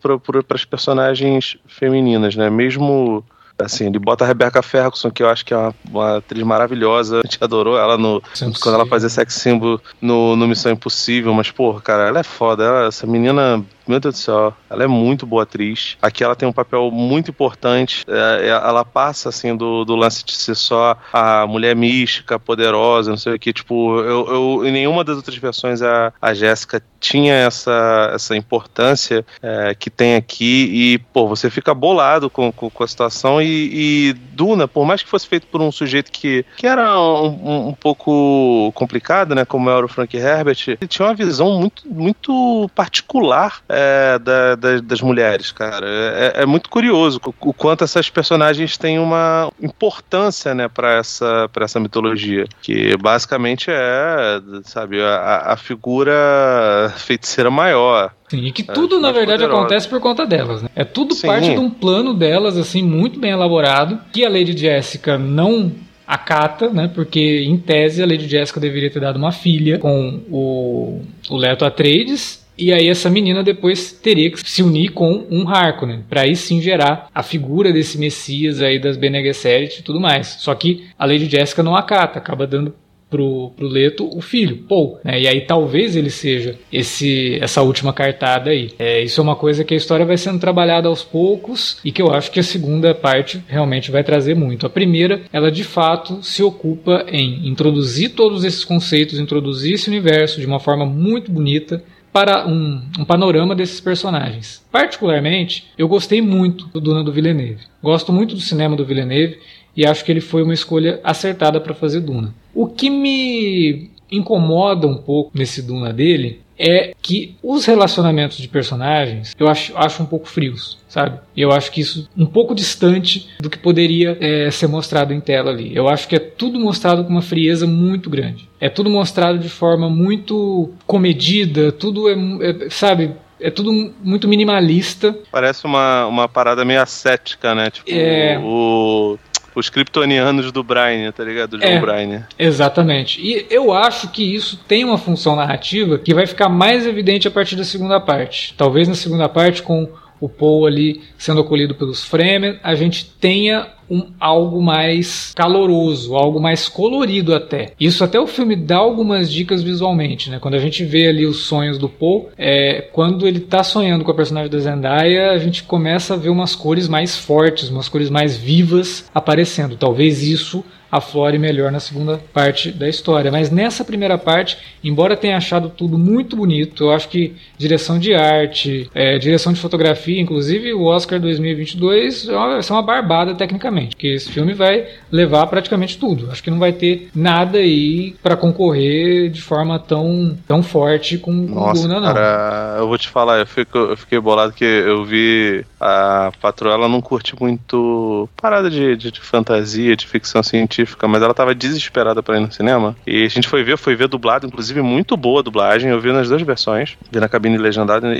para as personagens femininas, né? Mesmo assim, ele bota a Rebecca Ferguson, que eu acho que é uma, uma atriz maravilhosa. A gente adorou ela no, quando ela fazia sex symbol no, no Missão Impossível, mas, porra, cara, ela é foda. Ela, essa menina meu Deus do céu, ela é muito boa atriz. Aqui ela tem um papel muito importante. É, é, ela passa, assim, do, do lance de ser só a mulher mística, poderosa, não sei o que. Tipo, eu, eu em nenhuma das outras versões a, a Jéssica tinha essa, essa importância é, que tem aqui. E, pô, você fica bolado com, com, com a situação. E, e, Duna, por mais que fosse feito por um sujeito que, que era um, um, um pouco complicado, né, como era o Frank Herbert, ele tinha uma visão muito, muito particular é, da, da, das mulheres, cara. É, é, muito curioso o, o, quanto essas personagens têm uma importância, né, para essa, pra essa mitologia. Que basicamente é, sabe, a, a figura feiticeira maior. Sim, e que é, tudo, na verdade, poderosa. acontece por conta delas, né? É tudo Sim. parte de um plano delas, assim, muito bem elaborado, que a Lady Jessica não acata, né? Porque em tese a Lady Jessica deveria ter dado uma filha com o, o Leto Atreides e aí essa menina depois teria que se unir com um Harkonnen, para aí sim gerar a figura desse Messias aí das Bene Gesserit e tudo mais. Só que a Lady Jessica não acata, acaba dando pro, pro Leto o filho, Paul, né? E aí talvez ele seja esse essa última cartada aí. É, isso é uma coisa que a história vai sendo trabalhada aos poucos e que eu acho que a segunda parte realmente vai trazer muito. A primeira, ela de fato se ocupa em introduzir todos esses conceitos, introduzir esse universo de uma forma muito bonita, para um, um, panorama desses personagens. Particularmente, eu gostei muito do Duna do Villeneuve. Gosto muito do cinema do Villeneuve e acho que ele foi uma escolha acertada para fazer Duna. O que me incomoda um pouco nesse Duna dele é que os relacionamentos de personagens eu acho, acho um pouco frios, sabe? Eu acho que isso um pouco distante do que poderia é, ser mostrado em tela ali. Eu acho que é tudo mostrado com uma frieza muito grande. É tudo mostrado de forma muito comedida, tudo é, é sabe? é tudo muito minimalista. Parece uma, uma parada meio ascética, né? Tipo, é... o, os kryptonianos do Brian, tá ligado? Do John é, Brian. Exatamente. E eu acho que isso tem uma função narrativa que vai ficar mais evidente a partir da segunda parte. Talvez na segunda parte, com o Paul ali sendo acolhido pelos Fremen, a gente tenha um, algo mais caloroso, algo mais colorido até. Isso até o filme dá algumas dicas visualmente, né? Quando a gente vê ali os sonhos do Paul, é, quando ele tá sonhando com a personagem da Zendaya, a gente começa a ver umas cores mais fortes, umas cores mais vivas aparecendo. Talvez isso aflore melhor na segunda parte da história. Mas nessa primeira parte, embora tenha achado tudo muito bonito, eu acho que direção de arte, é, direção de fotografia, inclusive o Oscar 2022 vai ser uma barbada tecnicamente, porque esse filme vai levar praticamente tudo. Acho que não vai ter nada aí para concorrer de forma tão, tão forte com, Nossa, Duna, não. Cara, eu vou te falar, eu, fico, eu fiquei bolado que eu vi a patroa, ela não curte muito parada de, de, de fantasia, de ficção científica mas ela tava desesperada para ir no cinema. E a gente foi ver, foi ver dublado, inclusive muito boa a dublagem. Eu vi nas duas versões, vi na cabine legendada e,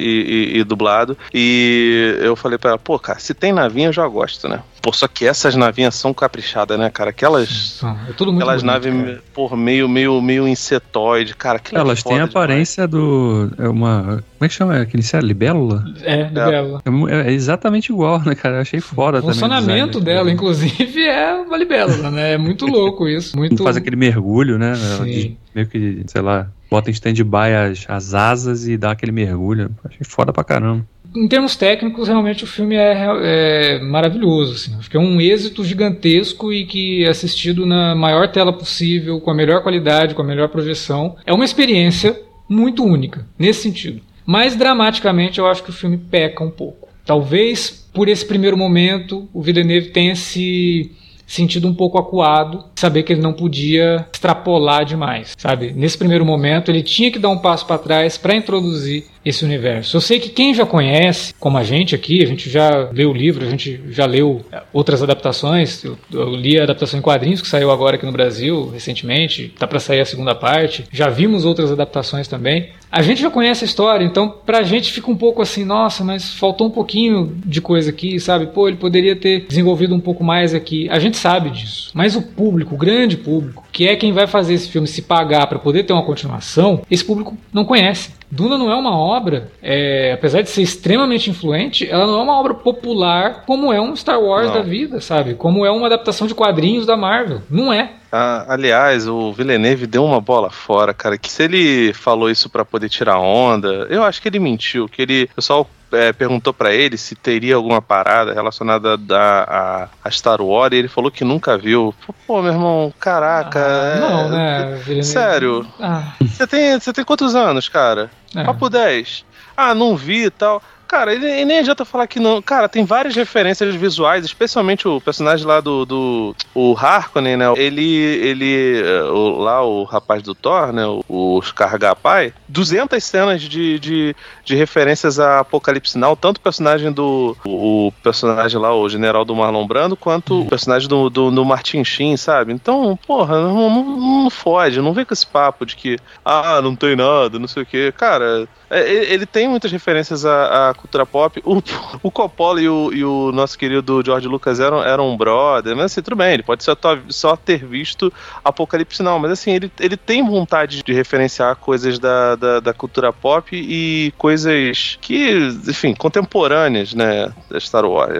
e, e dublado. E eu falei para ela, pô, cara, se tem navinha eu já gosto, né? Pô, só que essas navinhas são caprichadas, né, cara? Aquelas. É tudo muito aquelas naves, por meio, meio, meio insetoide, cara. Elas têm a aparência do. É uma. Como é que chama? Aquele é libélula? É, libélula. É, é, exatamente igual, né, cara? Eu achei foda também. O funcionamento dela, inclusive, é uma libélula, né? É muito louco isso. Muito... Faz aquele mergulho, né? Sim. Meio que, sei lá, bota em stand-by as, as asas e dá aquele mergulho. Achei foda pra caramba em termos técnicos, realmente o filme é, é, maravilhoso. Assim. Acho que é um êxito gigantesco e que é assistido na maior tela possível, com a melhor qualidade, com a melhor projeção. É uma experiência muito única, nesse sentido. Mas dramaticamente eu acho que o filme peca um pouco. Talvez por esse primeiro momento o Villeneuve tenha se sentido um pouco acuado, saber que ele não podia extrapolar demais, sabe? Nesse primeiro momento ele tinha que dar um passo para trás para introduzir esse universo. Eu sei que quem já conhece, como a gente aqui, a gente já leu o livro, a gente já leu outras adaptações. Eu, eu li a adaptação em quadrinhos que saiu agora aqui no Brasil recentemente, tá para sair a segunda parte. Já vimos outras adaptações também. A gente já conhece a história, então pra gente fica um pouco assim, nossa, mas faltou um pouquinho de coisa aqui, sabe? Pô, ele poderia ter desenvolvido um pouco mais aqui. A gente sabe disso. Mas o público, o grande público, que é quem vai fazer esse filme se pagar para poder ter uma continuação, esse público não conhece. Duna não é uma obra, é, apesar de ser extremamente influente, ela não é uma obra popular como é um Star Wars não. da vida, sabe? Como é uma adaptação de quadrinhos da Marvel. Não é. Ah, aliás, o Villeneuve deu uma bola fora, cara. Que se ele falou isso para poder tirar onda, eu acho que ele mentiu. Que ele, o pessoal é, perguntou para ele se teria alguma parada relacionada a, a, a, Star Wars e ele falou que nunca viu. Pô, meu irmão, caraca. Ah, não, né? Villeneuve... Sério. Ah. Você tem, você tem quantos anos, cara? É. Papo 10. Ah, não vi e tal. Cara, ele, nem adianta falar que não. Cara, tem várias referências visuais, especialmente o personagem lá do. do o Harkonnen, né? Ele. ele eh, o, lá, o rapaz do Thor, né? O, Skargapai. 200 cenas de, de, de referências a Apocalipse Now, tanto o personagem do. O, o personagem lá, o general do Marlon Brando, quanto o personagem do, do, do Martin Sheen, sabe? Então, porra, não, não, não fode, não vem com esse papo de que. Ah, não tem nada, não sei o quê. Cara, ele tem muitas referências à, à cultura pop. O, o Coppola e o, e o, nosso querido George Lucas eram, eram um brother, mas assim, tudo bem, ele pode só, só ter visto Apocalipse não, mas assim, ele, ele tem vontade de referenciar coisas da, da, da cultura pop e coisas que, enfim, contemporâneas, né, da Star Wars.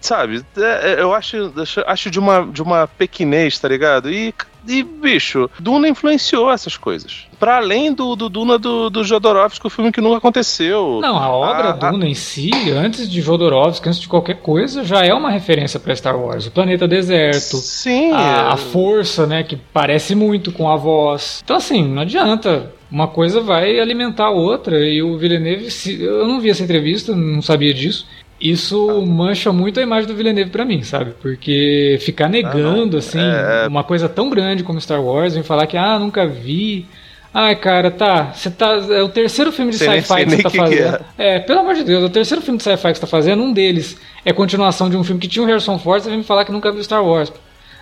Sabe, é, é, eu acho, acho de uma, de uma pequenez, tá ligado? E e, bicho, Duna influenciou essas coisas. Para além do, do Duna do, do Jodorowsky, o filme que nunca aconteceu. Não, a obra a, Duna a... em si, antes de Jodorowsky, antes de qualquer coisa, já é uma referência para Star Wars. O planeta deserto. Sim. A, a força, né, que parece muito com a voz. Então, assim, não adianta uma coisa vai alimentar a outra. E o Villeneuve, eu não vi essa entrevista, não sabia disso isso mancha muito a imagem do Villeneuve para mim, sabe? Porque ficar negando, ah, assim, é... uma coisa tão grande como Star Wars, vem falar que, ah, nunca vi, Ai, cara, tá. Você tá. É o terceiro filme de sci-fi que você tá que fazendo. que é. pelo amor de Deus, é o terceiro filme de sci-fi que você tá fazendo. Um deles é continuação de um filme que tinha o Harrison Ford. Você vem me falar que nunca viu Star Wars.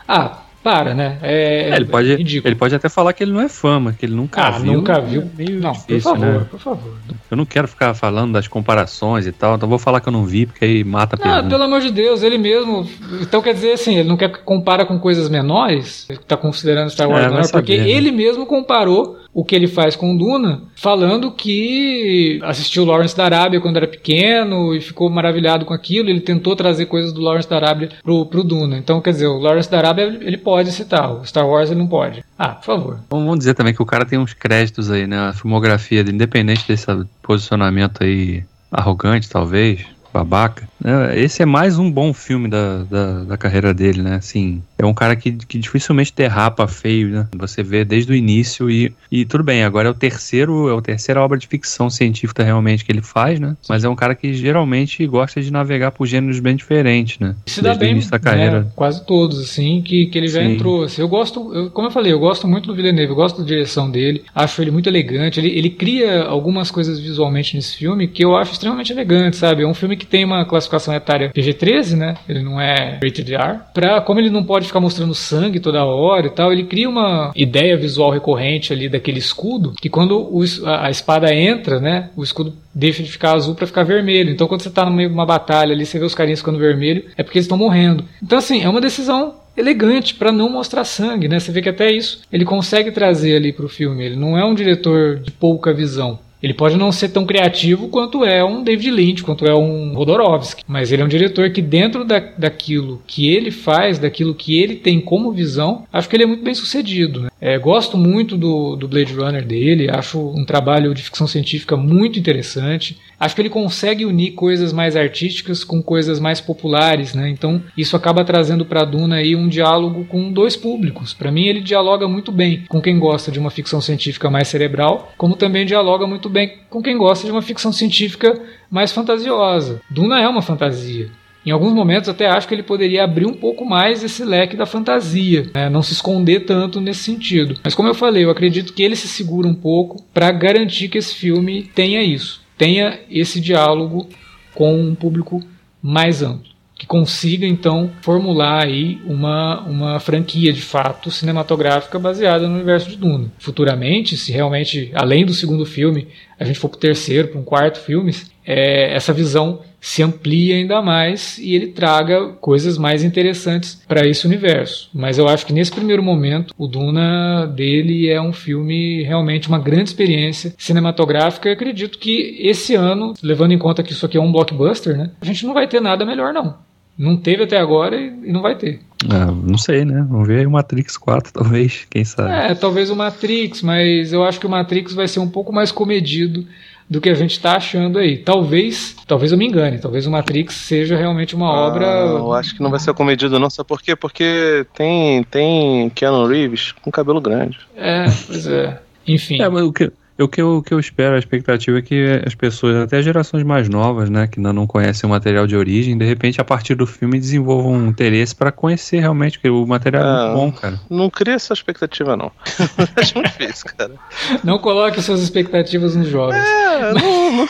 Ah, para, né? É, É, ele, pode, ridículo. ele pode até falar que ele não é fã, mas que ele nunca Ah, viu. nunca viu. É meio não, difícil, por favor, né? por favor. Eu não quero ficar falando das comparações e tal, então vou falar que eu não vi, porque aí mata a Ah, pergunta. pelo amor de Deus, ele mesmo. Então quer dizer assim, ele não quer que compara com coisas menores? Ele tá considerando Star Wars É, menor, porque saber, né? ele mesmo comparou o que ele faz com Duna, falando que assistiu Lawrence da Arábia quando era pequeno e ficou maravilhado com aquilo. Ele tentou trazer coisas do Lawrence da Arábia pro, pro Duna. Então, quer dizer, o Lawrence da Arábia ele pode citar, o Star Wars ele não pode. Ah, por favor. Vamos dizer também que o cara tem uns créditos aí, né? A filmografia independente desse posicionamento aí arrogante, talvez, babaca. Né? Esse é mais um bom filme da, da, da carreira dele, né? Assim, é um cara que, que dificilmente derrapa feio, né? Você vê desde o início e, e tudo bem, agora é o terceiro, é a terceira obra de ficção científica realmente que ele faz, né? Mas é um cara que geralmente gosta de navegar por gêneros bem diferentes, né? se dá Desde bem, da carreira. né, quase todos, assim, que, que ele já Sim. entrou. Assim, eu gosto, eu- como eu falei, eu gosto muito do Villeneuve, eu gosto da direção dele, acho ele muito elegante. Ele, ele cria algumas coisas visualmente nesse filme que eu acho extremamente elegante, sabe? É um filme que tem uma classificação etária PG-13, né? Ele não é rated R. Pra, como ele não pode ficar mostrando sangue toda hora e tal, ele cria uma ideia visual recorrente ali daquele escudo, que quando o a, a espada entra, né? O escudo deixa de ficar azul para ficar vermelho. Então quando você tá no meio de uma batalha ali, você vê os carinhas ficando vermelho, é porque eles estão morrendo. Então assim, é uma decisão elegante para não mostrar sangue, né? Você vê que até isso ele consegue trazer ali pro filme. Ele não é um diretor de pouca visão. Ele pode não ser tão criativo quanto é um David Lynch, quanto é um Rodorovsky, mas ele é um diretor que dentro da, daquilo que ele faz, daquilo que ele tem como visão, acho que ele é muito bem sucedido. Né? É, gosto muito do, do Blade Runner dele, acho um trabalho de ficção científica muito interessante. Acho que ele consegue unir coisas mais artísticas com coisas mais populares, né? Então isso acaba trazendo para Duna aí um diálogo com dois públicos. Para mim ele dialoga muito bem com quem gosta de uma ficção científica mais cerebral, como também dialoga muito bem com quem gosta de uma ficção científica mais fantasiosa. Duna é uma fantasia. Em alguns momentos até acho que ele poderia abrir um pouco mais esse leque da fantasia, né? não se esconder tanto nesse sentido. Mas como eu falei, eu acredito que ele se segura um pouco para garantir que esse filme tenha isso, tenha esse diálogo com um público mais amplo, que consiga então formular aí uma, uma franquia de fato cinematográfica baseada no universo de Duna. Futuramente, se realmente além do segundo filme a gente for para o terceiro, para um quarto filme, é, essa visão se amplia ainda mais e ele traga coisas mais interessantes para esse universo. Mas eu acho que nesse primeiro momento, o Duna dele é um filme realmente uma grande experiência cinematográfica. Eu acredito que esse ano, levando em conta que isso aqui é um blockbuster, né, a gente não vai ter nada melhor não. Não teve até agora e, e não vai ter. Ah, não sei, né? Vamos ver aí o Matrix 4, talvez, quem sabe. É, talvez o Matrix, mas eu acho que o Matrix vai ser um pouco mais comedido do que a gente está achando aí. Talvez, talvez eu me engane, talvez o Matrix seja realmente uma Ah, obra. eu acho que não vai ser comedido, não. Sabe por quê? Porque tem, tem Keanu Reeves com cabelo grande. É, pois é. Enfim. É, mas o que, o, que eu, o que eu espero, a expectativa é que as pessoas, até gerações mais novas, né, que ainda não conhecem o material de origem, de repente, a partir do filme, desenvolvam um interesse para conhecer realmente, porque o material é Ah. muito bom, cara. Não cria essa expectativa, não. acho muito difícil, cara. Não coloque suas expectativas nos jovens. É, não, não-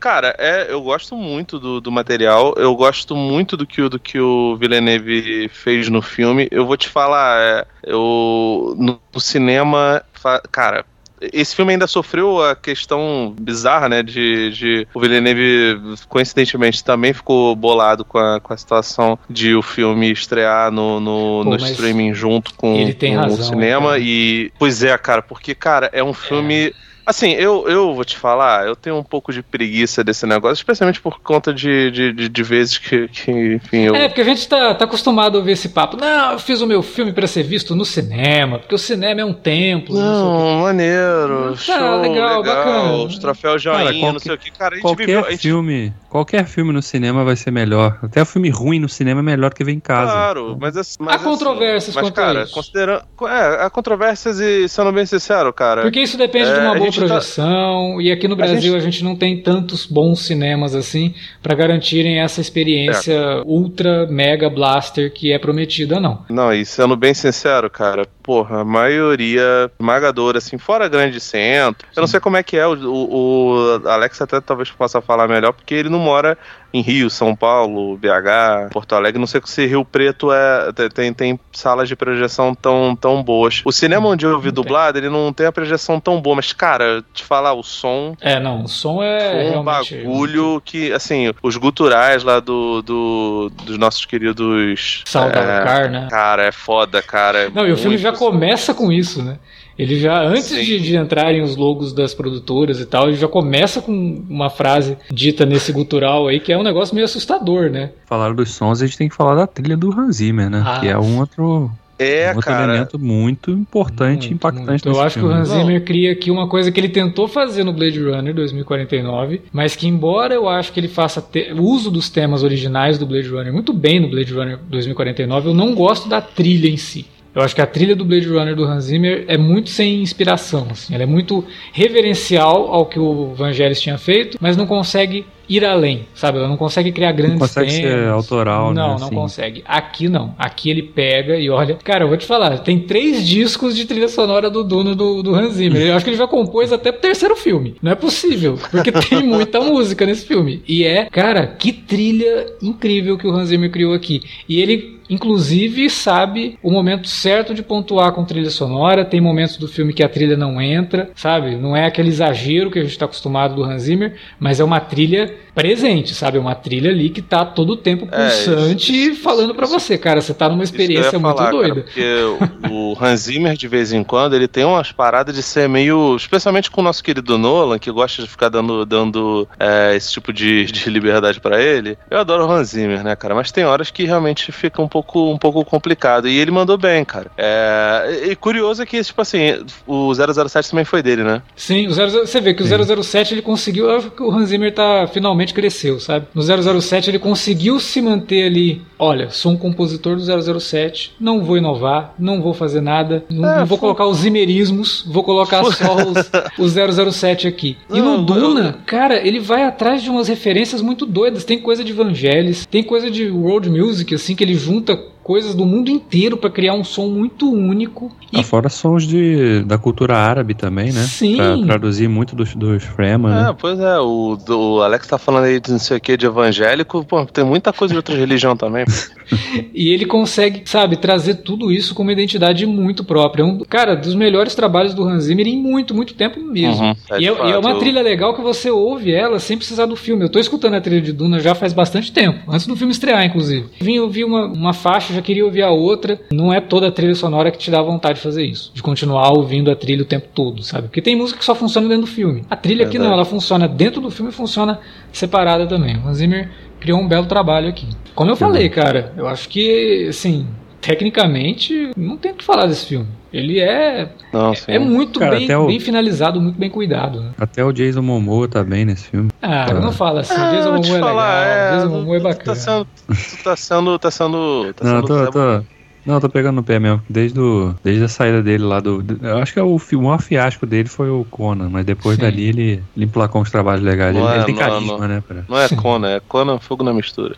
Cara, é, eu gosto muito do, do material, eu gosto muito do que, o- do que o Villeneuve fez no filme. Eu vou te falar, é, eu no, no cinema, fa- cara, esse filme ainda sofreu a questão bizarra, né? De, de o Villeneuve, coincidentemente, também ficou bolado com a, com a situação de o filme estrear no, no, Pô, no streaming junto com, ele tem com razão, o cinema. cara. E. Pois é, cara, porque, cara, é um filme. Assim, eu, eu vou te falar, eu tenho um pouco de preguiça desse negócio, especialmente por conta de, de, de, de vezes que, que, enfim, eu. É, porque a gente tá, tá acostumado a ouvir esse papo. Não, eu fiz o meu filme para ser visto no cinema, porque o cinema é um templo. Não, sei o quê. Não, maneiro, Tá, show, legal, legal, bacana. os troféus Cara, joinha, qualquer- não sei o que. Cara, a gente viveu. Qualquer A gente, filme, qualquer filme no cinema vai ser melhor. Até o filme ruim no cinema é melhor que ver em casa. Claro, mas assim. Mas, assim, controvérsias mas, quanto a cara, isso. considerando. É, há controvérsias e, sendo bem sincero, cara. Porque isso depende É, de uma a boa projeção, tá... e aqui no Brasil a gente... a gente... não tem tantos bons cinemas assim para garantirem essa experiência é. ultra mega blaster que é prometida, não. Não, e sendo bem sincero, cara, porra, a maioria esmagadora, assim, fora grande centro. Sim. Eu não sei como é que é, o, o, o Alex até talvez possa falar melhor, porque ele não mora em Rio, São Paulo, BH, Porto Alegre. Não sei se Rio Preto é, tem, tem salas de projeção tão, tão boas. O cinema onde eu vi dublado, ele não tem a projeção tão boa, mas, cara, te falar, o som. É, não, o som é. um bagulho que, assim, os guturais lá do, do dos nossos queridos. Saudar é, né? Cara, é foda, cara. É não, e o filme já começa com isso, né? Ele já, antes de, de, entrarem os logos das produtoras e tal, ele já começa com uma frase dita nesse gutural aí, que é um negócio meio assustador, né? Falaram dos sons, a gente tem que falar da trilha do Hans Zimmer, né? Ah, que é um outro é, um outro cara. elemento muito importante e impactante. Muito. Eu acho filme. que o Hans Zimmer cria aqui uma coisa que ele tentou fazer no Blade Runner 2049, mas que embora eu acho que ele faça te... uso dos temas originais do Blade Runner muito bem no Blade Runner 2049, eu não gosto da trilha em si. Eu acho que a trilha do Blade Runner do Hans Zimmer é muito sem inspiração. Assim. Ela é muito reverencial ao que o Vangelis tinha feito, mas não consegue ir além, sabe? Ela não consegue criar grandes não consegue temas. ser autoral, Não, né? não assim. consegue. Aqui não. Aqui ele pega e olha. Cara, eu vou te falar, tem três discos de trilha sonora do Duna do, do Hans Zimmer. Eu acho que ele já compôs até pro terceiro filme. Não é possível, porque tem muita música nesse filme. E é, cara, que trilha incrível que o Hans Zimmer criou aqui. E ele inclusive sabe o momento certo de pontuar com trilha sonora. Tem momentos do filme que a trilha não entra, sabe? Não é aquele exagero que a gente está acostumado do Hans Zimmer, mas é uma trilha presente, sabe? Uma trilha ali que tá todo o tempo é, pulsante é, isso, falando para você, cara, você tá numa experiência muito falar, doida. Cara, porque o, Hans Zimmer, de vez em quando, ele tem umas paradas de ser meio. Especialmente com o nosso querido Nolan, que gosta de ficar dando, dando é, esse tipo de, de liberdade para ele. Eu adoro o Hans Zimmer, né, cara? Mas tem horas que realmente fica um pouco, um pouco complicado. E ele mandou bem, cara. É, e curioso é que, tipo assim, o 007 também foi dele, né? Sim, o 00, você vê que Sim. o 007 ele conseguiu. O Hans Zimmer tá finalmente cresceu, sabe? No 007 ele conseguiu se manter ali. Olha, sou um compositor do 007, não vou inovar, não vou fazer nada, não, é, não vou colocar os zimerismos, vou colocar só os, os 007 aqui. E no Duna, cara, ele vai atrás de umas referências muito doidas. Tem coisa de Vangelis, tem coisa de world music, assim, que ele junta coisas do mundo inteiro para criar um som muito único. E... Fora sons de, da cultura árabe também, né? Sim. Pra traduzir muito dos, dos Fremen. É, né? pois é. O, o Alex tá falando aí de não sei o que, de evangélico. Pô, tem muita coisa de outra religião também. e ele consegue, sabe, trazer tudo isso com uma identidade muito própria. Um, cara, dos melhores trabalhos do Hans Zimmer em muito, muito tempo mesmo. Uhum, é e, é, e, é, uma trilha legal que você ouve ela sem precisar do filme. Eu tô escutando a trilha de Duna já faz bastante tempo, antes do filme estrear, inclusive. Vim ouvir uma, uma faixa já queria ouvir a outra. Não é toda a trilha sonora que te dá vontade de fazer isso, de continuar ouvindo a trilha o tempo todo, sabe? Porque tem música que só funciona dentro do filme. A trilha aqui não, ela funciona dentro do filme e funciona separada também. O Hans Zimmer criou um belo trabalho aqui. Como eu falei, cara, eu acho que, assim, tecnicamente, não tem o que falar desse filme. Ele é não, é muito Cara, bem, o... bem, finalizado, muito bem cuidado. Né? Até o Jason Momoa tá bem nesse filme. Ah, tá. não fala assim. Ah, Jason Momoa é falar, legal. É, Jason Momoa é bacana. Tá sendo, tá sendo, tá sendo, tá não, tô, tô, não, tô pegando no pé mesmo. Desde, o, desde a saída dele lá do. Eu acho que é o, o maior fiasco dele foi o Conan, mas depois Sim. dali ele, ele emplacou uns trabalhos legais. Ele, é, ele, tem carisma, não, né? Pra... Não é Conan, é Conan Fogo na Mistura.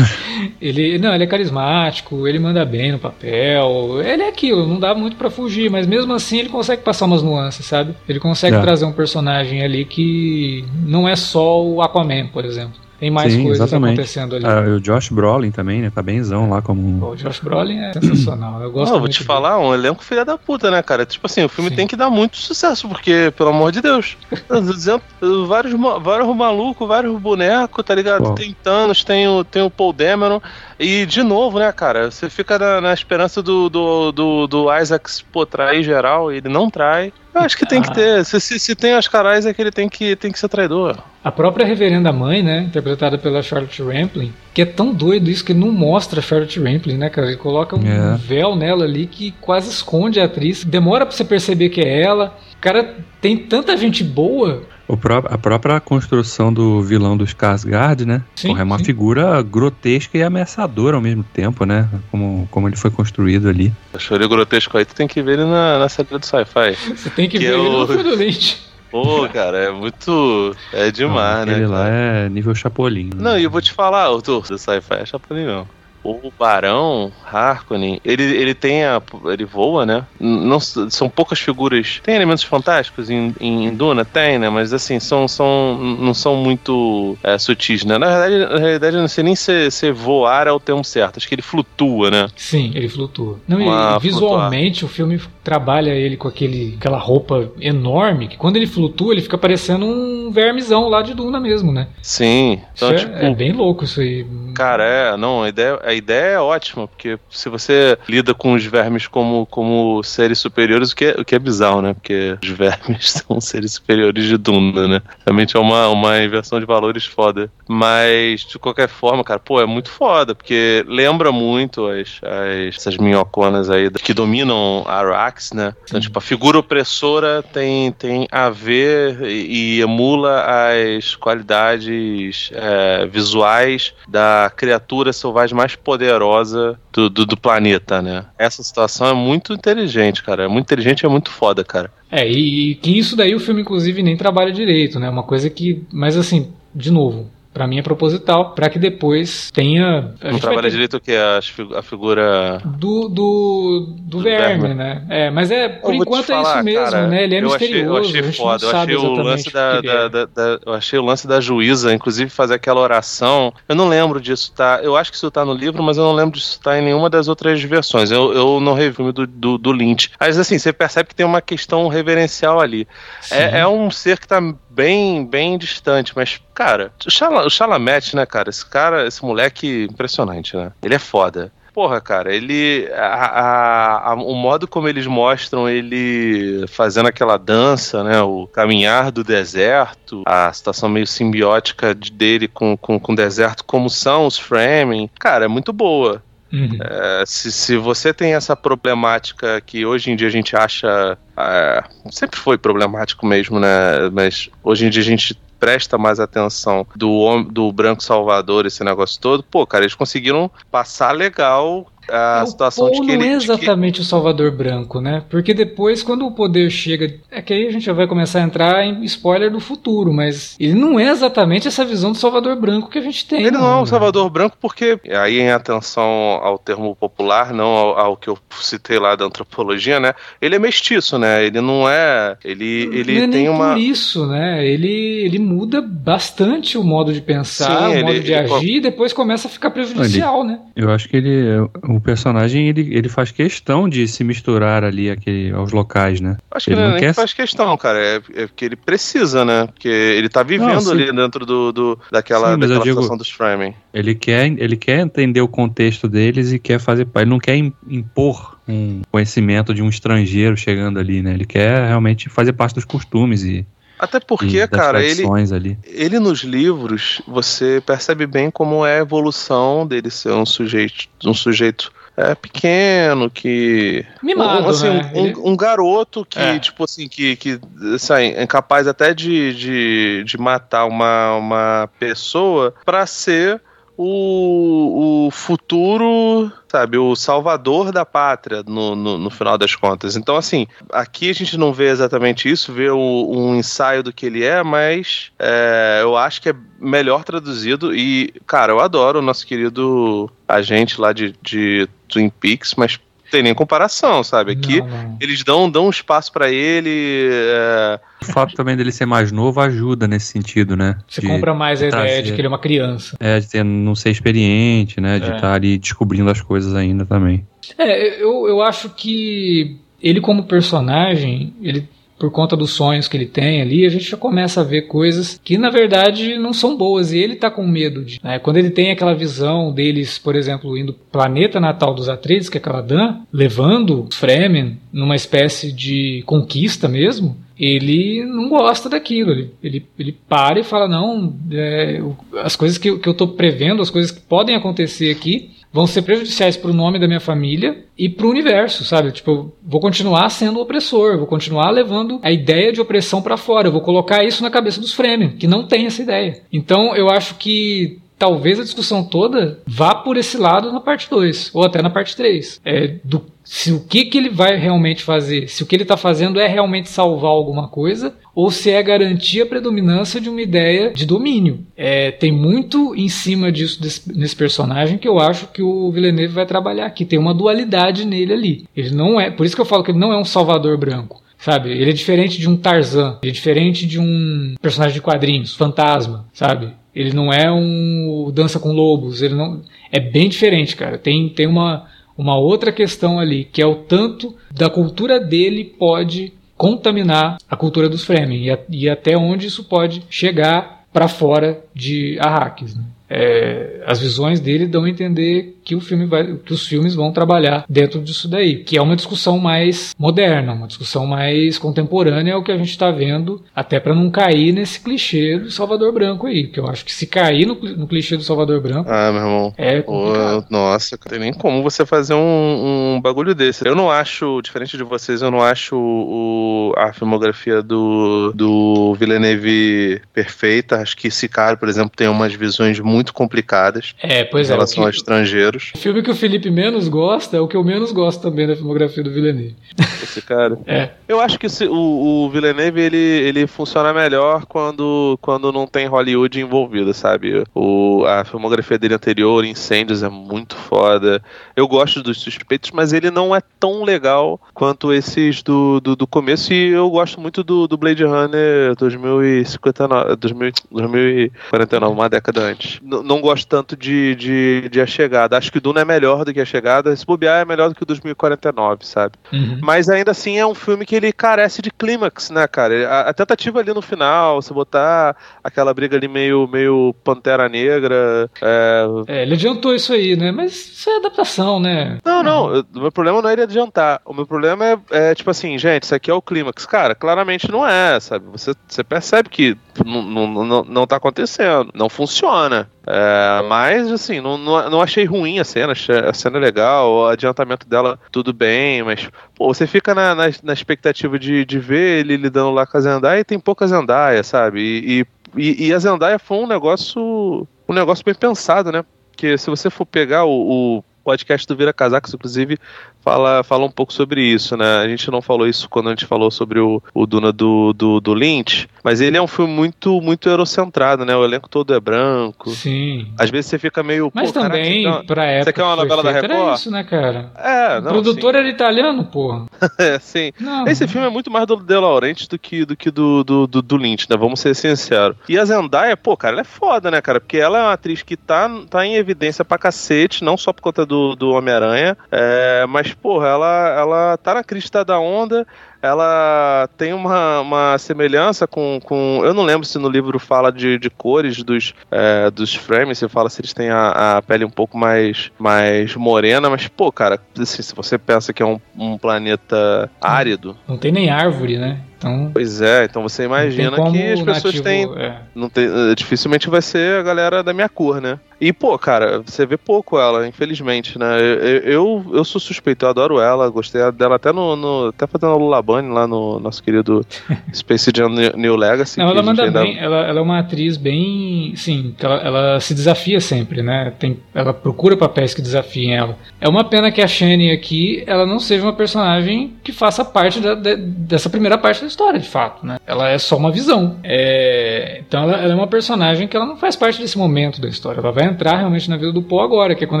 ele não, ele é carismático, ele manda bem no papel. Ele é aquilo, não dá muito para fugir, mas mesmo assim ele consegue passar umas nuances, sabe? Ele consegue é. trazer um personagem ali que não é só o Aquaman, por exemplo. Tem mais Sim, coisas exatamente. acontecendo ali. Ah, o Josh Brolin também, né? Tá benzão lá como. O Josh Brolin é sensacional. Eu gosto Não, vou te falar, um elenco filha da puta, né, cara? Tipo assim, o filme Sim. tem que dar muito sucesso, porque, pelo amor de Deus, dizendo, vários, vários malucos, vários bonecos, tá ligado? Pô. Tem Thanos, tem o, tem o Paul Dameron. E, de novo, né, cara? Você fica na, na esperança do, do, do, do Isaacs, pô, trair geral, e ele não trai. Eu acho que tem que ah. ter. Se, se, se tem caras é que ele tem que, tem que ser traidor. A própria Reverenda Mãe, né? Interpretada pela Charlotte Rampling, que é tão doido isso que ele não mostra a Charlotte Rampling, né, cara? Ele coloca um é. véu nela ali que quase esconde a atriz. Demora pra você perceber que é ela. Cara, tem tanta gente boa Pró a própria construção do vilão dos Skarsgård, né? Sim, Porra, é uma sim. figura grotesca e ameaçadora ao mesmo tempo, né? Como, como ele foi construído ali. Achou ele grotesco aí, tu tem que ver ele na, na série do sci-fi. Você tem que, que ver é ele o... no Lynch. Pô, cara, é muito. É demais, Não, né? Ele lá é nível Chapolin. né? Não, e eu vou te falar, o do sci-fi é Chapolin não. O Barão Harkonnen, ele, ele tem a. ele voa, né? Não, são poucas figuras. Tem elementos fantásticos em, em Duna? Tem, né? Mas assim, são, são, não são muito é, sutis, né? Na verdade, na realidade, eu não sei nem se, se voar é o termo certo. Acho que ele flutua, né? Sim, ele flutua. Não, e visualmente o filme trabalha ele com aquele, aquela roupa enorme que quando ele flutua ele fica parecendo um vermezão lá de Duna mesmo, né? Sim. Então, Isso é- tipo. é, bem louco isso aí. Cara, é, não, a ideia, a ideia é ótima, porque se você lida com os vermes como, como seres superiores, o que, é, o que é bizarro, né? Porque os vermes são seres superiores de Duna, né? Realmente é uma, uma inversão de valores foda. Mas, de qualquer forma, cara, pô, é muito foda, porque lembra muito as, as- essas minhoconas aí que dominam Arax, né? Então, tipo, a figura opressora tem, tem a ver e, e emula as qualidades é, visuais da criatura selvagem mais poderosa do, do, do planeta, né? Essa situação é muito inteligente, cara. É muito inteligente e é muito foda, cara. É, e, e que isso daí o filme inclusive nem trabalha direito, né? Uma coisa que, mas assim, de novo, Pra mim é proposital, pra que depois tenha. a Não trabalha ter- direito o que? A, a figura. Do, do, do, Do verme, verme. né? É, mas é, por enquanto é falar, isso mesmo, cara, né? Ele é eu achei, misterioso, eu achei foda. Eu achei o lance da, da, é. da- da- Eu achei o lance da juíza, inclusive, fazer aquela oração. Eu não lembro disso, tá? Eu acho que isso tá no livro, mas eu não lembro disso tá em nenhuma das outras versões. Eu, eu não revi o filme do, do, do Lynch. Mas assim, você percebe que tem uma questão reverencial ali. É, é um ser que tá bem, bem distante, mas, cara, o, Chala, o Chalamet, né, cara? Esse cara, esse moleque impressionante, né? Ele é foda. Porra, cara, ele. a- a- a- o modo como eles mostram ele fazendo aquela dança, né? O caminhar do deserto, a situação meio simbiótica de- dele com, com, com o deserto, como são os framing. Cara, é muito boa. Uhum. É, se, se você tem essa problemática que hoje em dia a gente acha. é, sempre foi problemático mesmo, né? Mas hoje em dia a gente presta mais atenção do, do branco salvador, esse negócio todo. Pô, cara, eles conseguiram passar legal a É, o situação Paul de que não ele. é de que- exatamente o Salvador Branco, né? Porque depois, quando o poder chega. É que aí a gente já vai começar a entrar em spoiler do futuro, mas ele não é exatamente essa visão do Salvador Branco que a gente tem. Ele não é um né? Salvador Branco porque, aí em atenção ao termo popular, não ao, ao que eu citei lá da antropologia, né? Ele é mestiço, né? Ele não é. Ele, ele não é tem nem uma. por isso, né? Ele, ele muda bastante o modo de pensar, Sim, o ele- modo de ele- agir, e depois começa a ficar prejudicial, né? Eu acho que ele, o personagem, ele, ele faz questão de se misturar ali aquele, aos locais, né? Acho que Ele não, é não quer- que faz questão, cara. É, é porque ele precisa, né? Porque ele tá vivendo Não, ali dentro do, do- daquela, Sim, daquela digo- situação dos framing. Ele quer, ele quer entender o contexto deles e quer fazer. Ele não quer im- impor um conhecimento de um estrangeiro chegando ali, né? Ele quer realmente fazer parte dos costumes e, Até porque, das cara, ele, ali. ele nos livros, você percebe bem como é a evolução dele ser um sujeito, um sujeito é, pequeno, que. Mimado, um, assim, né? um, Ele- um garoto que, É. tipo assim, que, que assim, é capaz até de, de, de matar uma, uma pessoa pra ser o, o futuro, sabe, o salvador da pátria no, no, no final das contas. Então, assim, aqui a gente não vê exatamente isso, vê o- um ensaio do que ele é, mas é, eu acho que é melhor traduzido. E, cara, eu adoro o nosso querido agente lá de, de Twin Peaks, mas tem nem comparação, sabe? Aqui Não, não. eles dão, dão um espaço pra ele. é, O fato também dele ser mais novo ajuda nesse sentido, né? Você De- compra mais a de ideia trazer- de que ele é uma criança. É, de ter, não ser experiente, né? De É. estar ali descobrindo as coisas ainda também. É, eu, eu acho que ele como personagem, ele por conta dos sonhos que ele tem ali, a gente já começa a ver coisas que na verdade não são boas e ele tá com medo de. né? Quando ele tem aquela visão deles, por exemplo, indo planeta natal dos Atreides, que é Caladan, levando os Fremen numa espécie de conquista mesmo. Ele não gosta daquilo, ele, ele, ele para e fala: Não, é, as coisas que, que eu tô prevendo, as coisas que podem acontecer aqui, vão ser prejudiciais pro nome da minha família e pro universo, sabe? Tipo, eu vou continuar sendo opressor, vou continuar levando a ideia de opressão pra fora, eu vou colocar isso na cabeça dos Fremen, que não tem essa ideia. Então, eu acho que talvez a discussão toda vá por esse lado na parte 2, ou até na parte 3. É do se o que, que ele vai realmente fazer, se o que ele está fazendo é realmente salvar alguma coisa, ou se é garantir a predominância de uma ideia de domínio. É, tem muito em cima disso desse, nesse personagem que eu acho que o Villeneuve vai trabalhar aqui. Tem uma dualidade nele ali. Ele não é, por isso que eu falo que ele não é um salvador branco. Sabe? Ele é diferente de um Tarzan, ele é diferente de um personagem de quadrinhos, fantasma, sabe? Ele não é um dança com lobos, ele não é bem diferente, cara. Tem tem uma uma outra questão ali, que é o tanto da cultura dele pode contaminar a cultura dos Fremen e, a, e até onde isso pode chegar para fora de Arrakis. Né? É, as visões dele dão a entender que o filme vai, que os filmes vão trabalhar dentro disso daí, que é uma discussão mais moderna, uma discussão mais contemporânea, é o que a gente está vendo, até para não cair nesse clichê do Salvador Branco aí, que eu acho que se cair no, no clichê do Salvador Branco, ah, meu irmão, é complicado. nossa, não tem nem como você fazer um, um, bagulho desse. Eu não acho, diferente de vocês, eu não acho o, a filmografia do, do Villeneuve perfeita. Acho que esse cara, por exemplo, tem umas visões muito complicadas é, pois em é, relação que... a estrangeiros. O filme que o Felipe menos gosta é o que eu menos gosto também da filmografia do Villeneuve. Esse cara. é. Eu acho que o, o Villeneuve ele, ele funciona melhor quando, quando não tem Hollywood envolvido, sabe? O, a filmografia dele anterior, Incêndios, é muito foda. Eu gosto dos suspeitos, mas ele não é tão legal quanto esses do, do, do começo. E eu gosto muito do, do Blade Runner 2059, 2049, uma década antes. Não gosto tanto de, de, de A Chegada. Acho que o Duna é melhor do que A Chegada. Se bobear, é melhor do que o 2049, sabe? Uhum. Mas ainda assim é um filme que ele carece de clímax, né, cara? A, a, tentativa ali no final, você botar aquela briga ali meio, meio Pantera Negra. É... é ele adiantou isso aí, né? Mas isso é adaptação, né? Não, não. Eu, o meu problema não é ele adiantar. O meu problema é, é, tipo assim, gente, isso aqui é o clímax. Cara, claramente não é, sabe? Você, você percebe que não, não, tá acontecendo. Não funciona. É, mas, assim, não, não, não, achei ruim a cena, a cena é legal, o adiantamento dela, tudo bem, mas, pô, você fica na, na, na expectativa de, de ver ele lidando lá com a Zendaya e tem pouca Zendaya, sabe? E, e, e a Zendaya foi um negócio, um negócio bem pensado, né? Porque se você for pegar o, o podcast do Vira Casacos, inclusive, fala, fala um pouco sobre isso, né? A gente não falou isso quando a gente falou sobre o, o Duna do, do, do Lynch, mas ele é um filme muito, muito eurocentrado, né? O elenco todo é branco. Sim. Às vezes você fica meio. Mas também, caraca, pra época. Você quer uma novela da Record? Era isso, né, cara? É, o não. produtor sim. era italiano, porra. é, sim. Não, Esse filme é muito mais do De Laurentiis do que do, que do, do, do, do Lynch, né? Vamos ser sinceros. E a Zendaya, pô, cara, ela é foda, né, cara? Porque ela é uma atriz que tá, tá em evidência pra cacete, não só por conta do, do Homem-Aranha, é, mas, porra, ela ela tá na crista da onda, ela tem uma, uma semelhança com, com. Eu não lembro se no livro fala de, de cores dos, é, dos frames, se fala se eles têm a, a, pele um pouco mais, mais morena, mas, pô, cara, assim, se você pensa que é um, um planeta árido. Não tem nem árvore, né? Então, pois é, então você imagina que as pessoas nativo, têm. É. Não tem, dificilmente vai ser a galera da minha cor, né? E, pô, cara, você vê pouco ela, infelizmente, né? Eu, eu, eu sou suspeito, eu adoro ela, gostei dela até no. no até fazendo a Lulabane lá no nosso querido Space Jam New Legacy. Não, ela manda ainda... bem, ela, ela é uma atriz bem. Sim, ela, ela se desafia sempre, né? Tem, ela procura papéis que desafiem ela. É uma pena que a Shane aqui ela não seja uma personagem que faça parte da, de, dessa primeira parte da história, de fato, né? Ela é só uma visão. É, então ela, ela, é uma personagem que ela não faz parte desse momento da história. Ela vai entrar realmente na vida do Poe agora, que é quando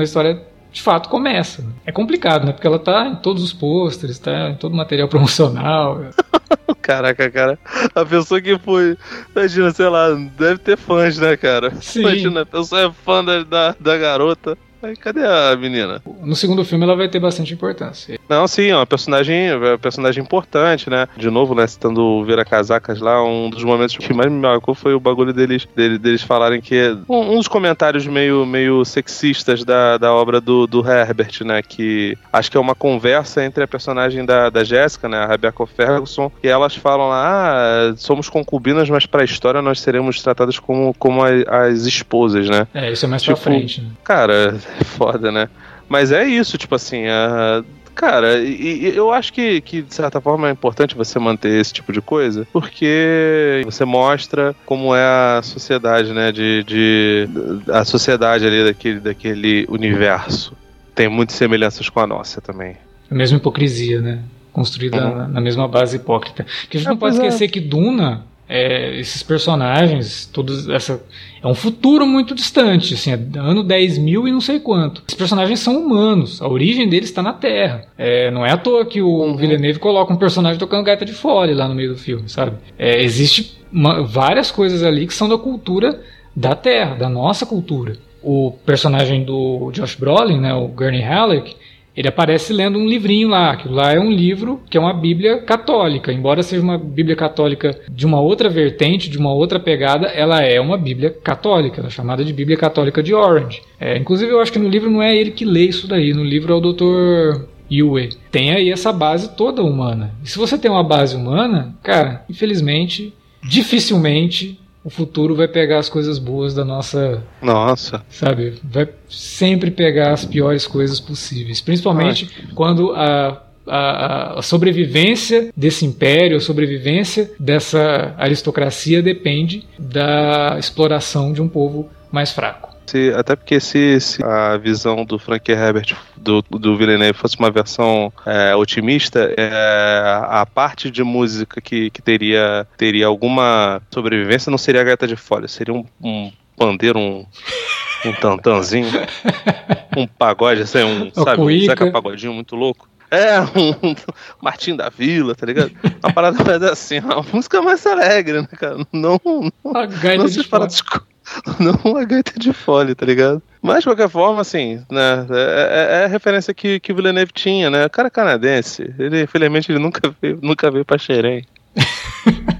a história de fato começa. É complicado, né? Porque ela tá em todos os pôsteres, tá em todo o material promocional. Caraca, cara. A pessoa que foi. Imagina, sei lá, deve ter fãs, né, cara? Sim. Imagina, a pessoa é fã da, da, da garota. Aí, cadê a menina? No segundo filme ela vai ter bastante importância. Não, sim, é uma personagem, é uma personagem importante, né? De novo, né, citando o Vira Casacas lá, um dos momentos que mais me marcou foi o bagulho deles, deles, deles falarem que. Um, uns comentários meio, meio sexistas da, da obra do, do Herbert, né? Que acho que é uma conversa entre a personagem da, da Jéssica, né? A Rebecca Ferguson, e elas falam lá, ah, somos concubinas, mas pra história nós seremos tratadas como, como as, as esposas, né? É, isso é mais tipo, pra frente, né? Cara, é foda, né? Mas é isso, tipo assim, a. Cara, e, e, eu acho que, que, de certa forma, é importante você manter esse tipo de coisa, porque você mostra como é a sociedade, né? De, de a sociedade ali daquele, daquele universo. Tem muitas semelhanças com a nossa também. a mesma hipocrisia, né? Construída uhum. na, na, mesma base hipócrita. Que a gente é, não pode é. esquecer é. que Duna, é, esses personagens, todos essa é um futuro muito distante, assim, é ano 10 mil e não sei quanto. Esses personagens são humanos, a origem deles está na Terra. É, não é à toa que o uhum. Villeneuve coloca um personagem tocando gaita de fole lá no meio do filme, sabe? É, existe uma, várias coisas ali que são da cultura da Terra, da nossa cultura. O personagem do Josh Brolin, né, o Gurney Halleck, ele aparece lendo um livrinho lá. Aquilo lá é um livro que é uma Bíblia católica. Embora seja uma Bíblia católica de uma outra vertente, de uma outra pegada, ela é uma Bíblia católica. É chamada de Bíblia Católica de Orange. É, inclusive, eu acho que no livro não é ele que lê isso daí. No livro é o Dr. Yue. Tem aí essa base toda humana. E se você tem uma base humana, cara, infelizmente, dificilmente o futuro vai pegar as coisas boas da nossa. Nossa. Sabe? Vai sempre pegar as piores coisas possíveis. Principalmente Ai. quando a, a, a, sobrevivência desse império, a sobrevivência dessa aristocracia depende da exploração de um povo mais fraco. Se, até porque se, se, a visão do Frank Herbert do, do Villeneuve fosse uma versão é, otimista, é, a parte de música que, que teria, teria alguma sobrevivência não seria a gaita de folha, seria um, um pandeiro, um, um tantanzinho, um pagode, assim, um, sabe, um saca pagodinho muito louco. É, um, um Martim da Vila, tá ligado? Uma parada mais assim, uma música mais alegre, né, cara? Não, não, não se para de não uma gaita de fole, tá ligado? Mas, de qualquer forma, assim, né, é, é, é a referência que, que o Villeneuve tinha, né? O cara é canadense, ele, infelizmente, ele nunca veio, nunca veio pra Xerém.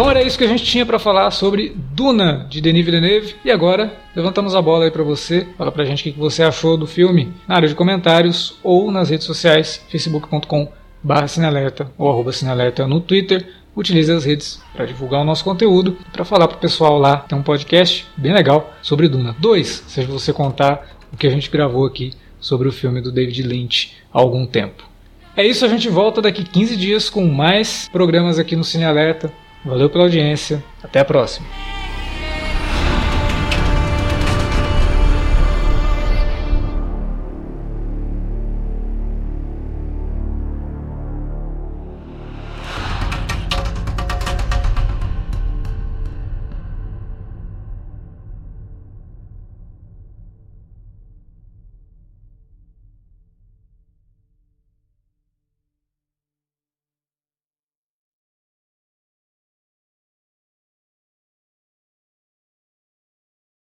Bom, era isso que a gente tinha para falar sobre Duna, de Denis Villeneuve. E agora, levantamos a bola aí para você. Fala pra gente o que você achou do filme na área de comentários ou nas redes sociais, facebook.com barra Cinealerta ou arroba Cinealerta no Twitter. Utilize as redes para divulgar o nosso conteúdo, para falar pro pessoal lá. Tem um podcast bem legal sobre Duna. Dois, seja você contar o que a gente gravou aqui sobre o filme do David Lynch há algum tempo. É isso, a gente volta daqui 15 dias com mais programas aqui no Cine Alerta. Valeu pela audiência. Até a próxima.